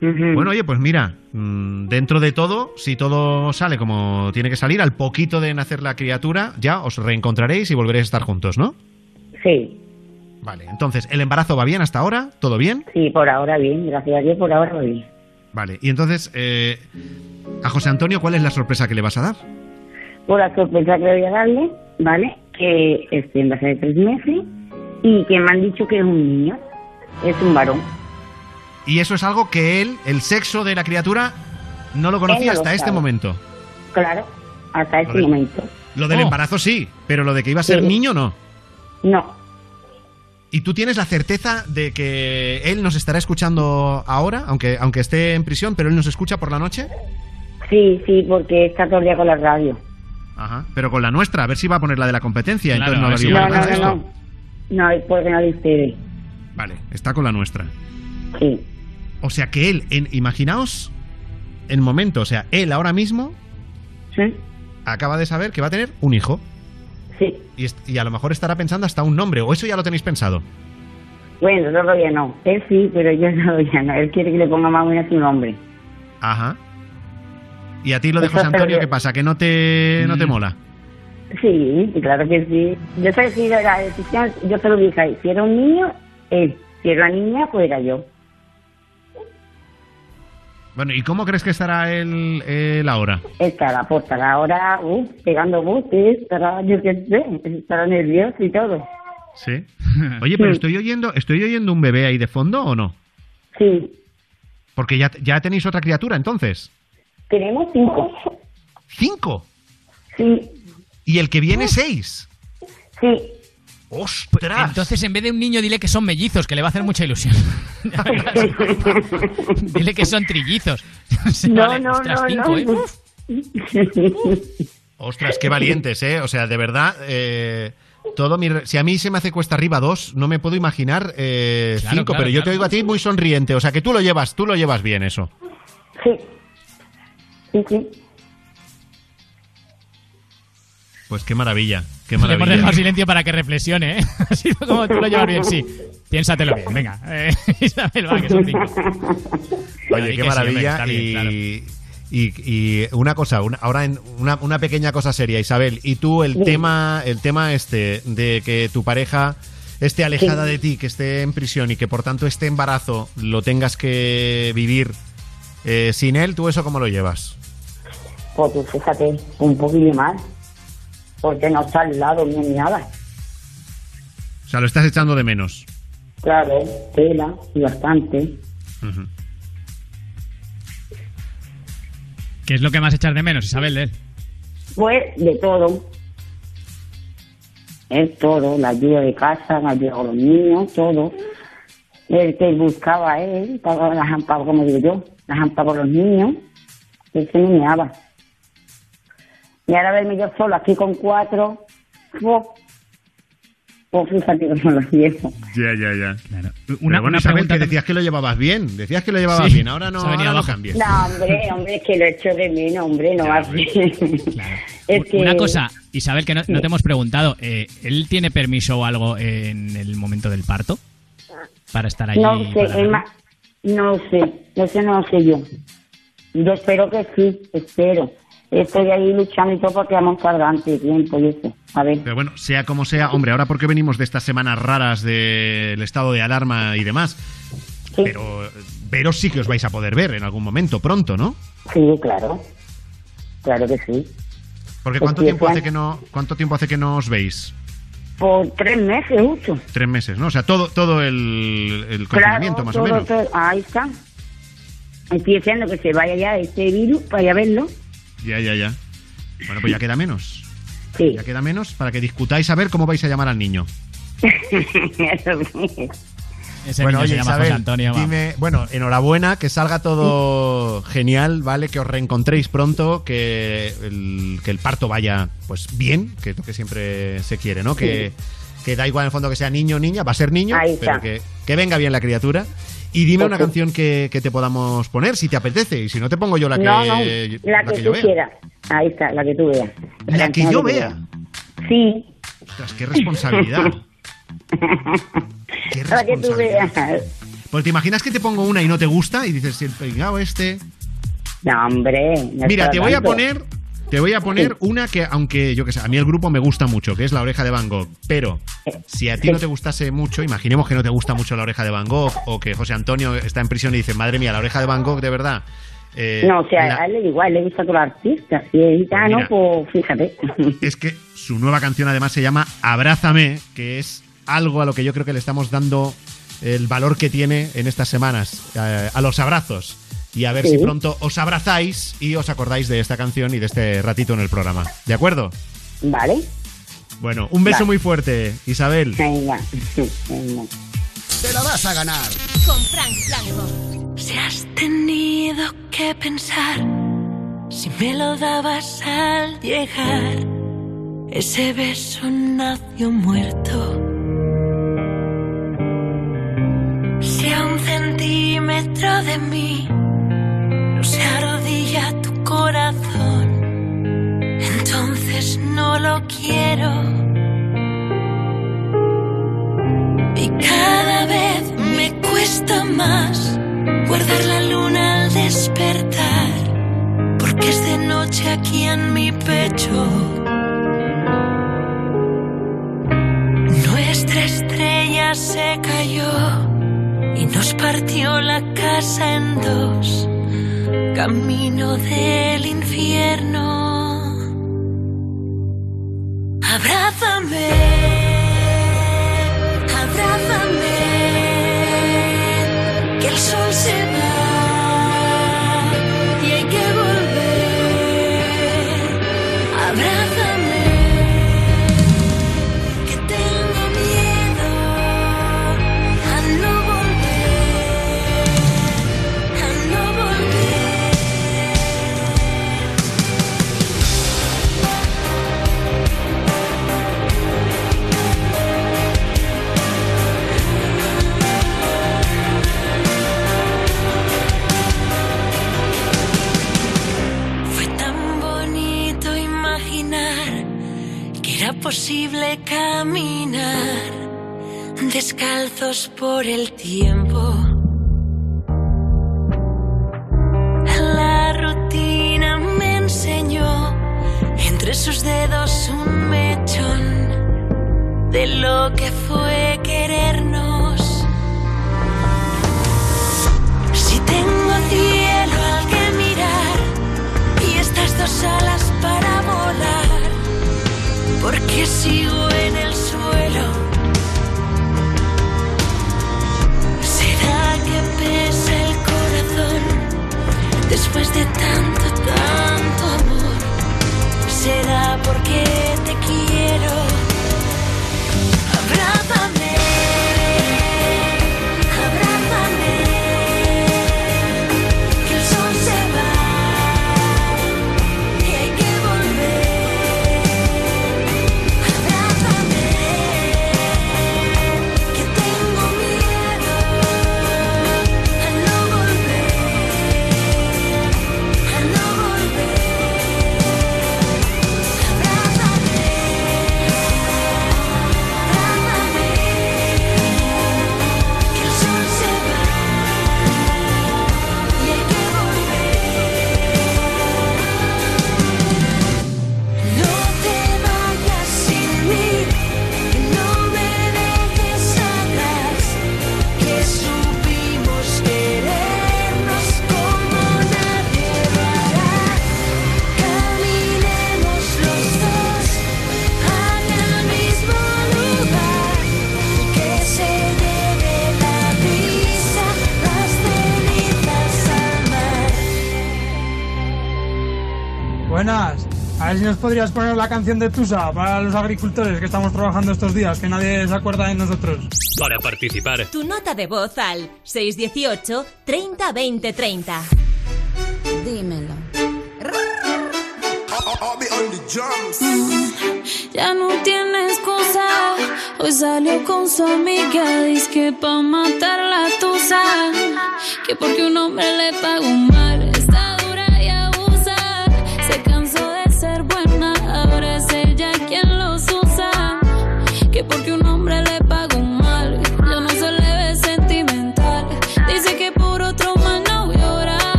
Bueno, oye, pues mira, mm, dentro de todo, si todo sale como tiene que salir, al poquito de nacer la criatura, ya os reencontraréis y volveréis a estar juntos, ¿no? Sí. Vale, entonces, ¿el embarazo va bien hasta ahora? ¿Todo bien? Sí, por ahora bien, gracias a Dios, por ahora bien. Vale, y entonces, eh, a José Antonio, ¿cuál es la sorpresa que le vas a dar? Por la sorpresa que le voy a darle, ¿vale? Que en base de tres meses y que me han dicho que es un niño, es un varón. Y eso es algo que él, el sexo de la criatura, no lo conocía lo hasta este momento. Claro, hasta este Lo de- momento. Lo del Oh. embarazo sí, pero lo de que iba a ser Sí. niño no. No, ¿Y tú tienes la certeza de que él nos estará escuchando ahora, aunque, aunque esté en prisión, pero él nos escucha por la noche? sí, sí, porque está todo el día con la radio. Ajá. Pero con la nuestra, a ver si va a poner la de la competencia. Claro, entonces no lo No, no, no, esto. no. No, porque no de ustedes. Vale, está con la nuestra. Sí. O sea que él, en, imaginaos el momento, o sea, él ahora mismo acaba de saber que va a tener un hijo. Sí. Y, a lo mejor estará pensando hasta un nombre, o eso ya lo tenéis pensado. Bueno, todavía no. Él sí, pero yo todavía no. Él quiere que le ponga más o menos su nombre. Ajá. ¿Y a ti lo de Eso José Antonio qué pasa? ¿Que no te, no te mola? Sí, claro que sí. Yo sé si la decisión, yo se lo dije ahí. Si era un niño, él. Si era una niña, pues era yo. Bueno, ¿y cómo crees que estará él, él ahora? Estará, pues estará ahora, uh, pegando buses, estará, yo qué sé, estará nervioso y todo. Sí. Oye, pero estoy oyendo, estoy oyendo un bebé ahí de fondo o no? Sí. Porque ya, ya tenéis otra criatura entonces. Tenemos cinco. ¿Cinco? Sí. ¿Y el que viene seis? Sí. ¡Ostras! Entonces, en vez de un niño, dile que son mellizos, que le va a hacer mucha ilusión. dile que son trillizos. No, vale, no, ostras, no, cinco, no. ¿eh? Ostras, qué valientes, ¿eh? O sea, de verdad, eh, todo mi... Si a mí se me hace cuesta arriba dos, no me puedo imaginar eh, Claro, cinco, claro, pero yo te oigo a ti muy sonriente, o sea, que tú lo llevas, tú lo llevas bien eso. Sí. Sí, sí. Pues qué maravilla, qué Le hemos maravilla. dejado silencio para que reflexione, ¿eh? Así como tú lo llevas bien, sí. Piénsatelo bien, venga. Eh, Isabel, va, que son cinco. Oye, qué que sí, hombre, maravilla. está bien, y, claro. y- y una cosa, una- ahora en una, una pequeña cosa seria, Isabel. Y tú el Sí. tema, el tema este de que tu pareja esté alejada Sí. de ti, que esté en prisión y que por tanto este embarazo lo tengas que vivir eh, sin él, ¿tú eso cómo lo llevas? Pues fíjate, un poquillo más. Porque no está al lado ni nada. O sea, lo estás echando de menos. Claro, tela y bastante. ¿Qué es lo que más echar de menos, Isabel, de él? Pues de todo. Es todo, la ayuda de casa, la ayuda a los niños, todo. El que buscaba a él, pagaba las amparas, como digo yo, las amparas por los niños, él se meneaba. Y ahora verme yo solo aquí con cuatro, pues, pues fíjate cómo lo llevo. Ya, ya, ya. Una, Pero bueno, una Isabel, pregunta que decías que lo llevabas bien. Decías que lo llevabas Sí, bien. Ahora no, ahora no cambies. No, hombre, hombre, es que lo echo de menos, hombre, no va a ser. Es que... Una cosa, Isabel, que no, no te hemos preguntado. eh, ¿Él tiene permiso o algo en el momento del parto? Para estar allí. No sé? Emma, no sé, eso no lo sé yo. Yo espero que sí, espero. Estoy ahí luchando y todo porque vamos cargante de tiempo y eso. A ver. Pero bueno, sea como sea, hombre, ahora porque venimos de estas semanas raras del estado de alarma y demás. Pero veros sí que os vais a poder ver en algún momento, pronto, ¿no? Sí, claro. Claro que sí. Porque Pues ¿cuánto sí, tiempo hace que no cuánto tiempo hace que no os veis? Por tres meses, mucho. Tres meses, ¿no? O sea, todo todo el, el confinamiento, más todo, o menos. todo. Ahí está. Estoy deseando que se vaya ya este virus para ir a verlo. Ya, ya, ya. Bueno, pues ya queda menos. Sí. Ya queda menos para que discutáis a ver cómo vais a llamar al niño. Ese bueno, niño se oye, llama Isabel, José Antonio. va. dime, bueno, enhorabuena, que salga todo genial, ¿vale? Que os reencontréis pronto, que el, que el parto vaya, pues, bien, que es lo que siempre se quiere, ¿no? Que, que da igual en el fondo que sea niño o niña, va a ser niño, Ahí pero que, que venga bien la criatura. Y dime una canción que, que te podamos poner, si te apetece, y si no te pongo yo la que, no, no, la que, yo tú vea. quieras. Ahí está, la que tú veas. La que yo vea. Sí, Ostras, qué responsabilidad. Qué la que tú responsabilidad. veas. Pues te imaginas que te pongo una y no te gusta y dices, si el peinado este. No, hombre. no Mira, te voy a poner. Te voy a poner una que, aunque yo que sé, a mí el grupo me gusta mucho, que es La Oreja de Van Gogh. Pero si a ti no te gustase mucho, imaginemos que no te gusta mucho La Oreja de Van Gogh o que José Antonio está en prisión y dice, madre mía, La Oreja de Van Gogh, de verdad. eh, No, o sea, la- a él igual, le gusta a todos los artistas. Si es gitano, pues fíjate. es que su nueva canción además se llama Abrázame, que es algo a lo que yo creo que le estamos dando el valor que tiene en estas semanas, eh, a los abrazos. Y a ver Sí. si pronto os abrazáis y os acordáis de esta canción y de este ratito en el programa. ¿De acuerdo? Vale. Bueno, un beso Vale. muy fuerte, Isabel. Venga, venga. Te la vas a ganar. Con Frank Blanco. Si has tenido que pensar si me lo dabas al llegar, ese beso nació muerto. Si a un centímetro de mí se arrodilla tu corazón, entonces no lo quiero. Y cada vez me cuesta más guardar la luna al despertar, porque es de noche aquí en mi pecho. Nuestra estrella se cayó y nos partió la casa en dos, camino del infierno. Abrázame, por el tiempo. La rutina me enseñó entre sus dedos un mechón de lo que fue querernos. Si tengo cielo al que mirar y estas dos alas para volar, porque sigo después de tanto, tanto amor? ¿Será porque te quiero? A ver si nos podrías poner la canción de Tusa para los agricultores que estamos trabajando estos días, que nadie se acuerda de nosotros. Para participar, Tu nota de voz al 618 30 20 30. Dímelo. Ya no tiene excusa. Hoy salió con su amiga. Dice que pa' matar la tusa. Que porque un hombre le pagó mal.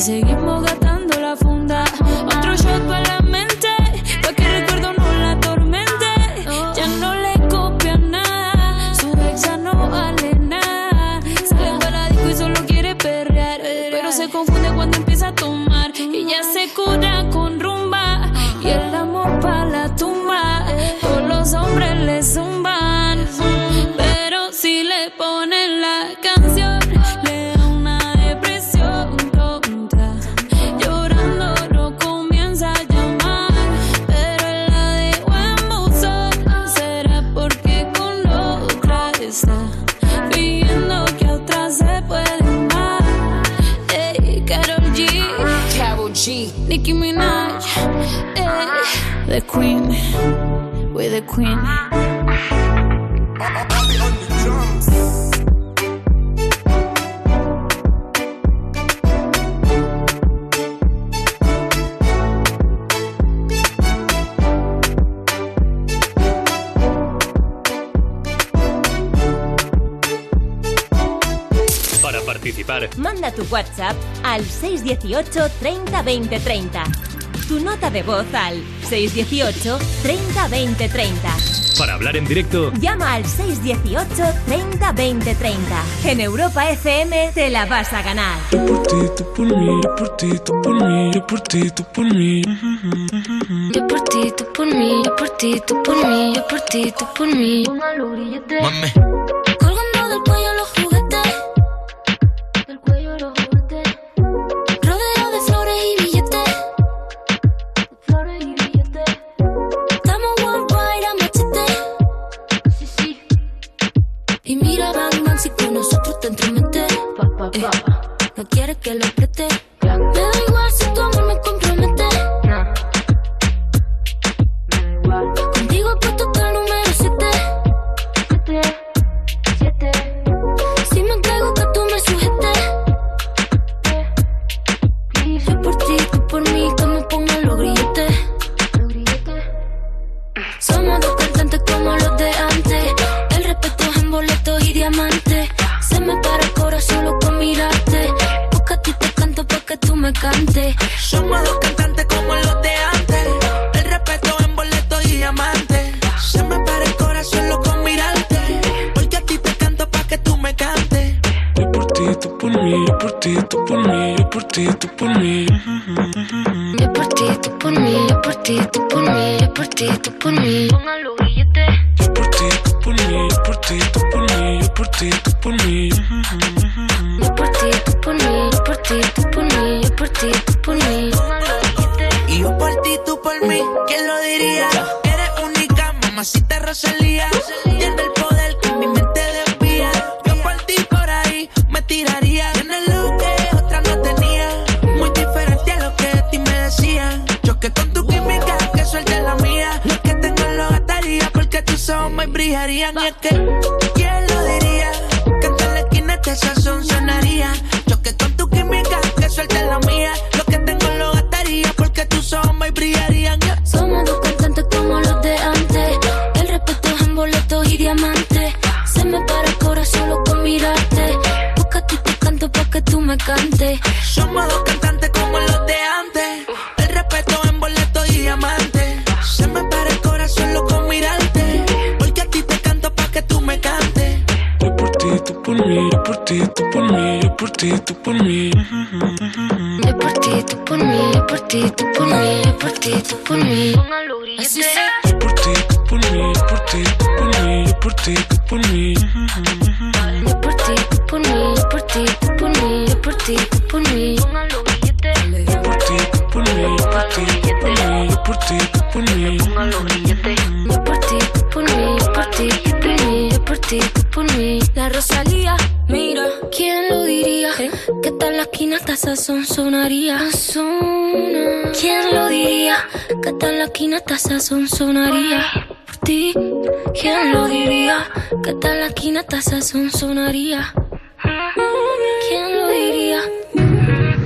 y seguimos gastando the Queen. para participar, Manda tu WhatsApp al 618 30 20 30. Nota de voz al 618 30 20 30. para hablar en directo, Llama al 618 30 20 30. En Europa FM te la vas a ganar. por ti, tú por mí, yo por ti, tú por mí, yo por ti, tú por mí. Yo por ti, tú por mí, yo por ti, tú por mí, yo por ti, tú por mí. Mame. Eh, no quieres que lo preste.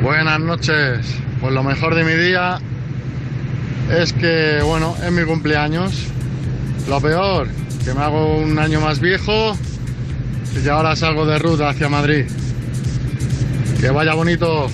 Buenas noches. Pues lo mejor de mi día es que, bueno, es mi cumpleaños. Lo peor, que me hago un año más viejo y ahora salgo de ruta hacia Madrid. Que vaya bonito.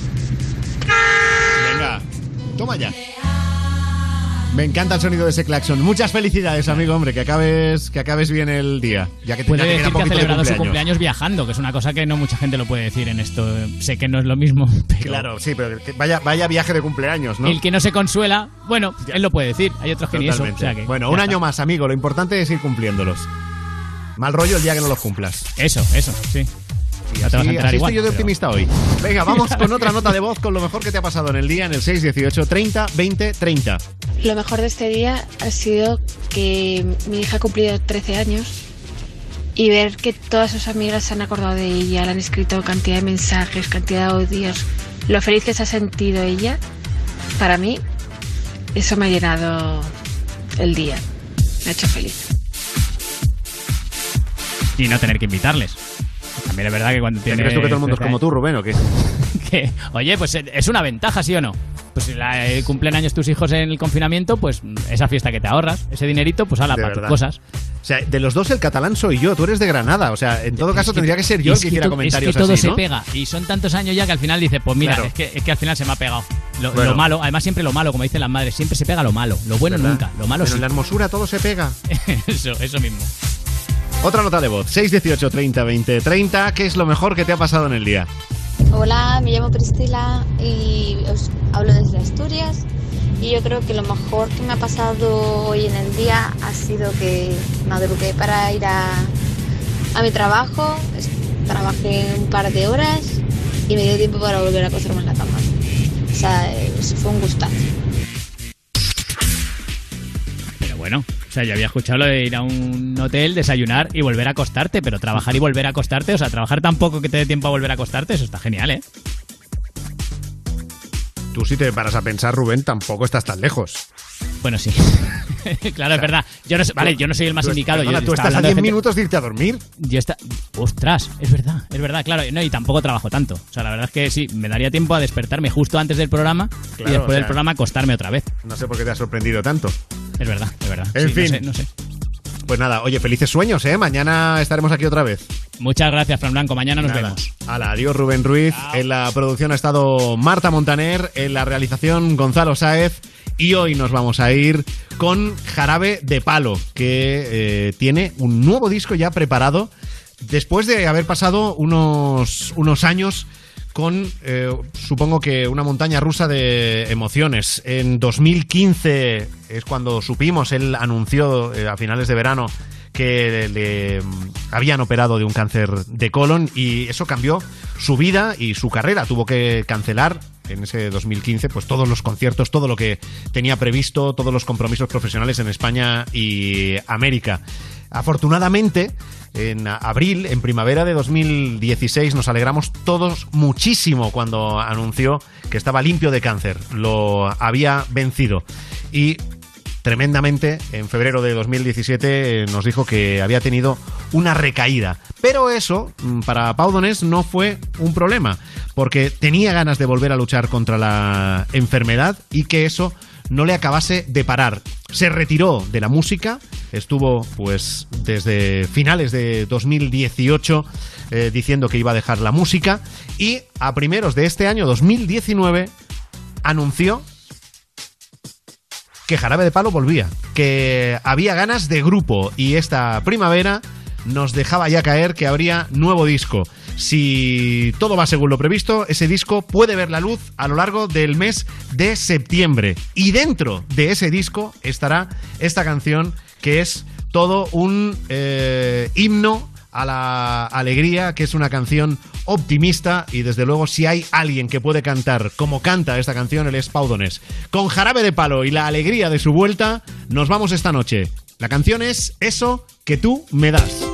Me encanta el sonido de ese claxon. Muchas felicidades, amigo, hombre, que acabes, que acabes bien el día. Ya que te, Puede decir que ha celebrado su cumpleaños. viajando, que es una cosa que no mucha gente lo puede decir en esto. Sé que no es lo mismo, pero Claro, sí, pero vaya, vaya viaje de cumpleaños, ¿no? el que no se consuela, bueno, él lo puede decir. Hay otros que ni eso. Totalmente. o sea que bueno, un está. año más, amigo. Lo importante es ir cumpliéndolos. Mal rollo el día que no los cumplas. Eso, eso, sí. Y así, así igual, estoy yo de pero- optimista hoy. Venga, vamos con otra nota de voz con lo mejor que te ha pasado en el día en el 618 30 20 30. Lo mejor de este día ha sido que mi hija ha cumplido 13 años y ver que todas sus amigas se han acordado de ella, le han escrito cantidad de mensajes, cantidad de audios, lo feliz que se ha sentido ella, para mí eso me ha llenado el día, me ha hecho feliz. Y no tener que invitarles. También es verdad que cuando ¿Te tienes. crees tú que todo el mundo es 13 como tú, Rubén, o qué? que, oye, pues eh, es una ventaja, ¿sí o no? Pues si la, eh, cumplen años tus hijos en el confinamiento, pues esa fiesta que te ahorras, ese dinerito, pues hala, De para tus verdad. cosas. O sea, de los dos el catalán soy yo, tú eres de Granada. O sea, en todo caso tendría que ser yo el que hiciera comentarios Es que todo así, se pega. Y son tantos años ya que al final dice, pues mira, Claro. es, que, es que al final se me ha pegado. Lo, Bueno. lo malo, además siempre lo malo, como dicen las madres, siempre se pega lo malo. Lo bueno ¿Verdad? nunca, lo malo Pero sí. en la hermosura todo se pega. eso, eso mismo. Otra nota de voz, 618 30 20 30. ¿Qué es lo mejor que te ha pasado en el día? Hola, me llamo Priscila y os hablo desde Asturias. Y yo creo que lo mejor que me ha pasado hoy en el día ha sido que madrugué para ir a, a mi trabajo. Trabajé un par de horas y me dio tiempo para volver a acostarme en la cama. O sea, eh, fue un gustazo. Pero bueno, o sea, yo había escuchado lo de ir a un hotel, desayunar y volver a acostarte, pero trabajar y volver a acostarte, o sea, trabajar tan poco que te dé tiempo a volver a acostarte, eso está genial, ¿eh? Tú si te paras a pensar, Rubén, tampoco estás tan lejos. Bueno, sí. claro, es verdad. Yo no, sé- vale, yo no soy el más Tú- indicado. perdona, yo tú estás a hablando 10 de gente- minutos de irte a dormir. Yo está... Ostras, es verdad, es verdad, claro. No, y tampoco trabajo tanto. O sea, la verdad es que sí, me daría tiempo a despertarme justo antes del programa y después o sea- del programa acostarme otra vez. No sé por qué te ha sorprendido tanto. Es verdad, es verdad. En Sí, fin. No sé, no sé. Pues nada, oye, felices sueños, ¿eh? Mañana estaremos aquí otra vez. Muchas gracias, Fran Blanco. Mañana nos Nada. vemos. Hala, adiós Rubén Ruiz. En la producción ha estado Marta Montaner, en la realización Gonzalo Sáez. Y hoy nos vamos a ir con Jarabe de Palo, que eh, tiene un nuevo disco ya preparado después de haber pasado unos, unos años con, eh, supongo que una montaña rusa de emociones. En 2015 es cuando supimos, él anunció eh, a finales de verano que le mm, habían operado de un cáncer de colon y eso cambió su vida y su carrera. Tuvo que cancelar en ese 2015 pues todos los conciertos, todo lo que tenía previsto, todos los compromisos profesionales en España y América. Afortunadamente, en abril, en primavera de 2016, nos alegramos todos muchísimo cuando anunció que estaba limpio de cáncer. Lo había vencido. Y tremendamente, en febrero de 2017 eh, nos dijo que había tenido una recaída. Pero eso, mm, para Pau Donés, no fue un problema, porque tenía ganas de volver a luchar contra la enfermedad y que eso no le acabase de parar. Se retiró de la música, estuvo pues desde finales de 2018 eh, diciendo que iba a dejar la música y a primeros de este año 2019 anunció que Jarabe de Palo volvía, que había ganas de grupo y esta primavera nos dejaba ya caer que habría nuevo disco. Si todo va según lo previsto, ese disco puede ver la luz a lo largo del mes de septiembre. Y dentro de ese disco estará esta canción que es todo un eh, himno a la alegría, que es una canción optimista y desde luego si hay alguien que puede cantar como canta esta canción, él es Pau Donés. Con jarabe de palo y la alegría de su vuelta, nos vamos esta noche. La canción es Eso que tú me das.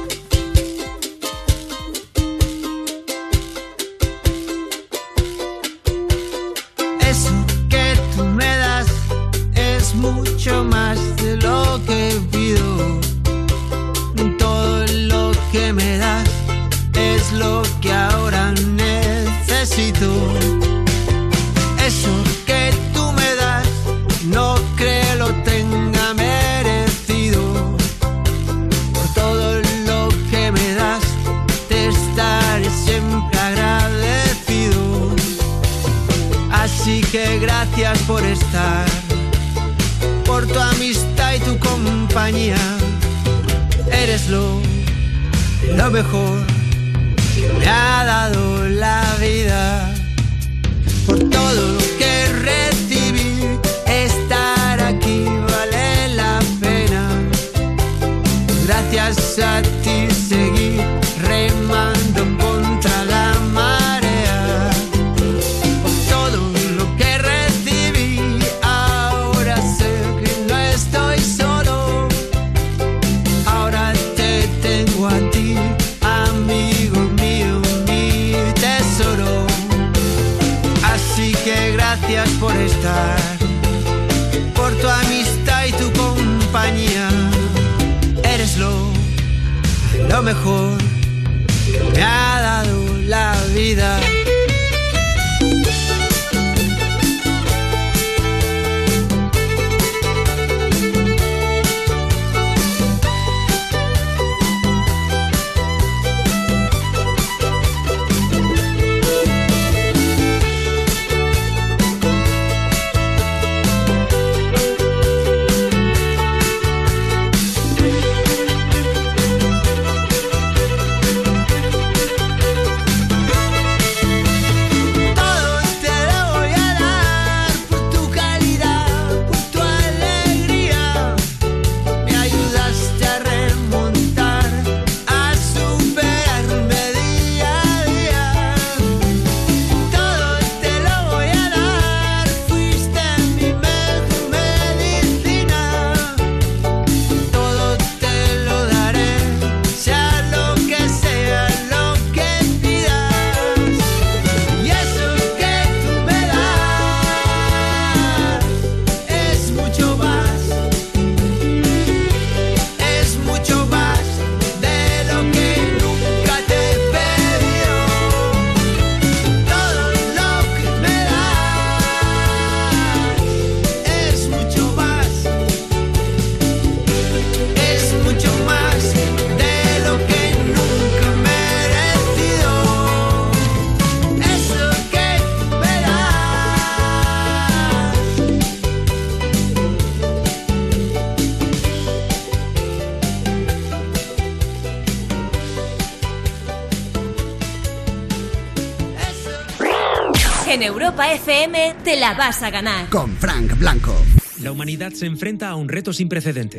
Te la vas a ganar. Con Frank Blanco. La humanidad se enfrenta a un reto sin precedentes.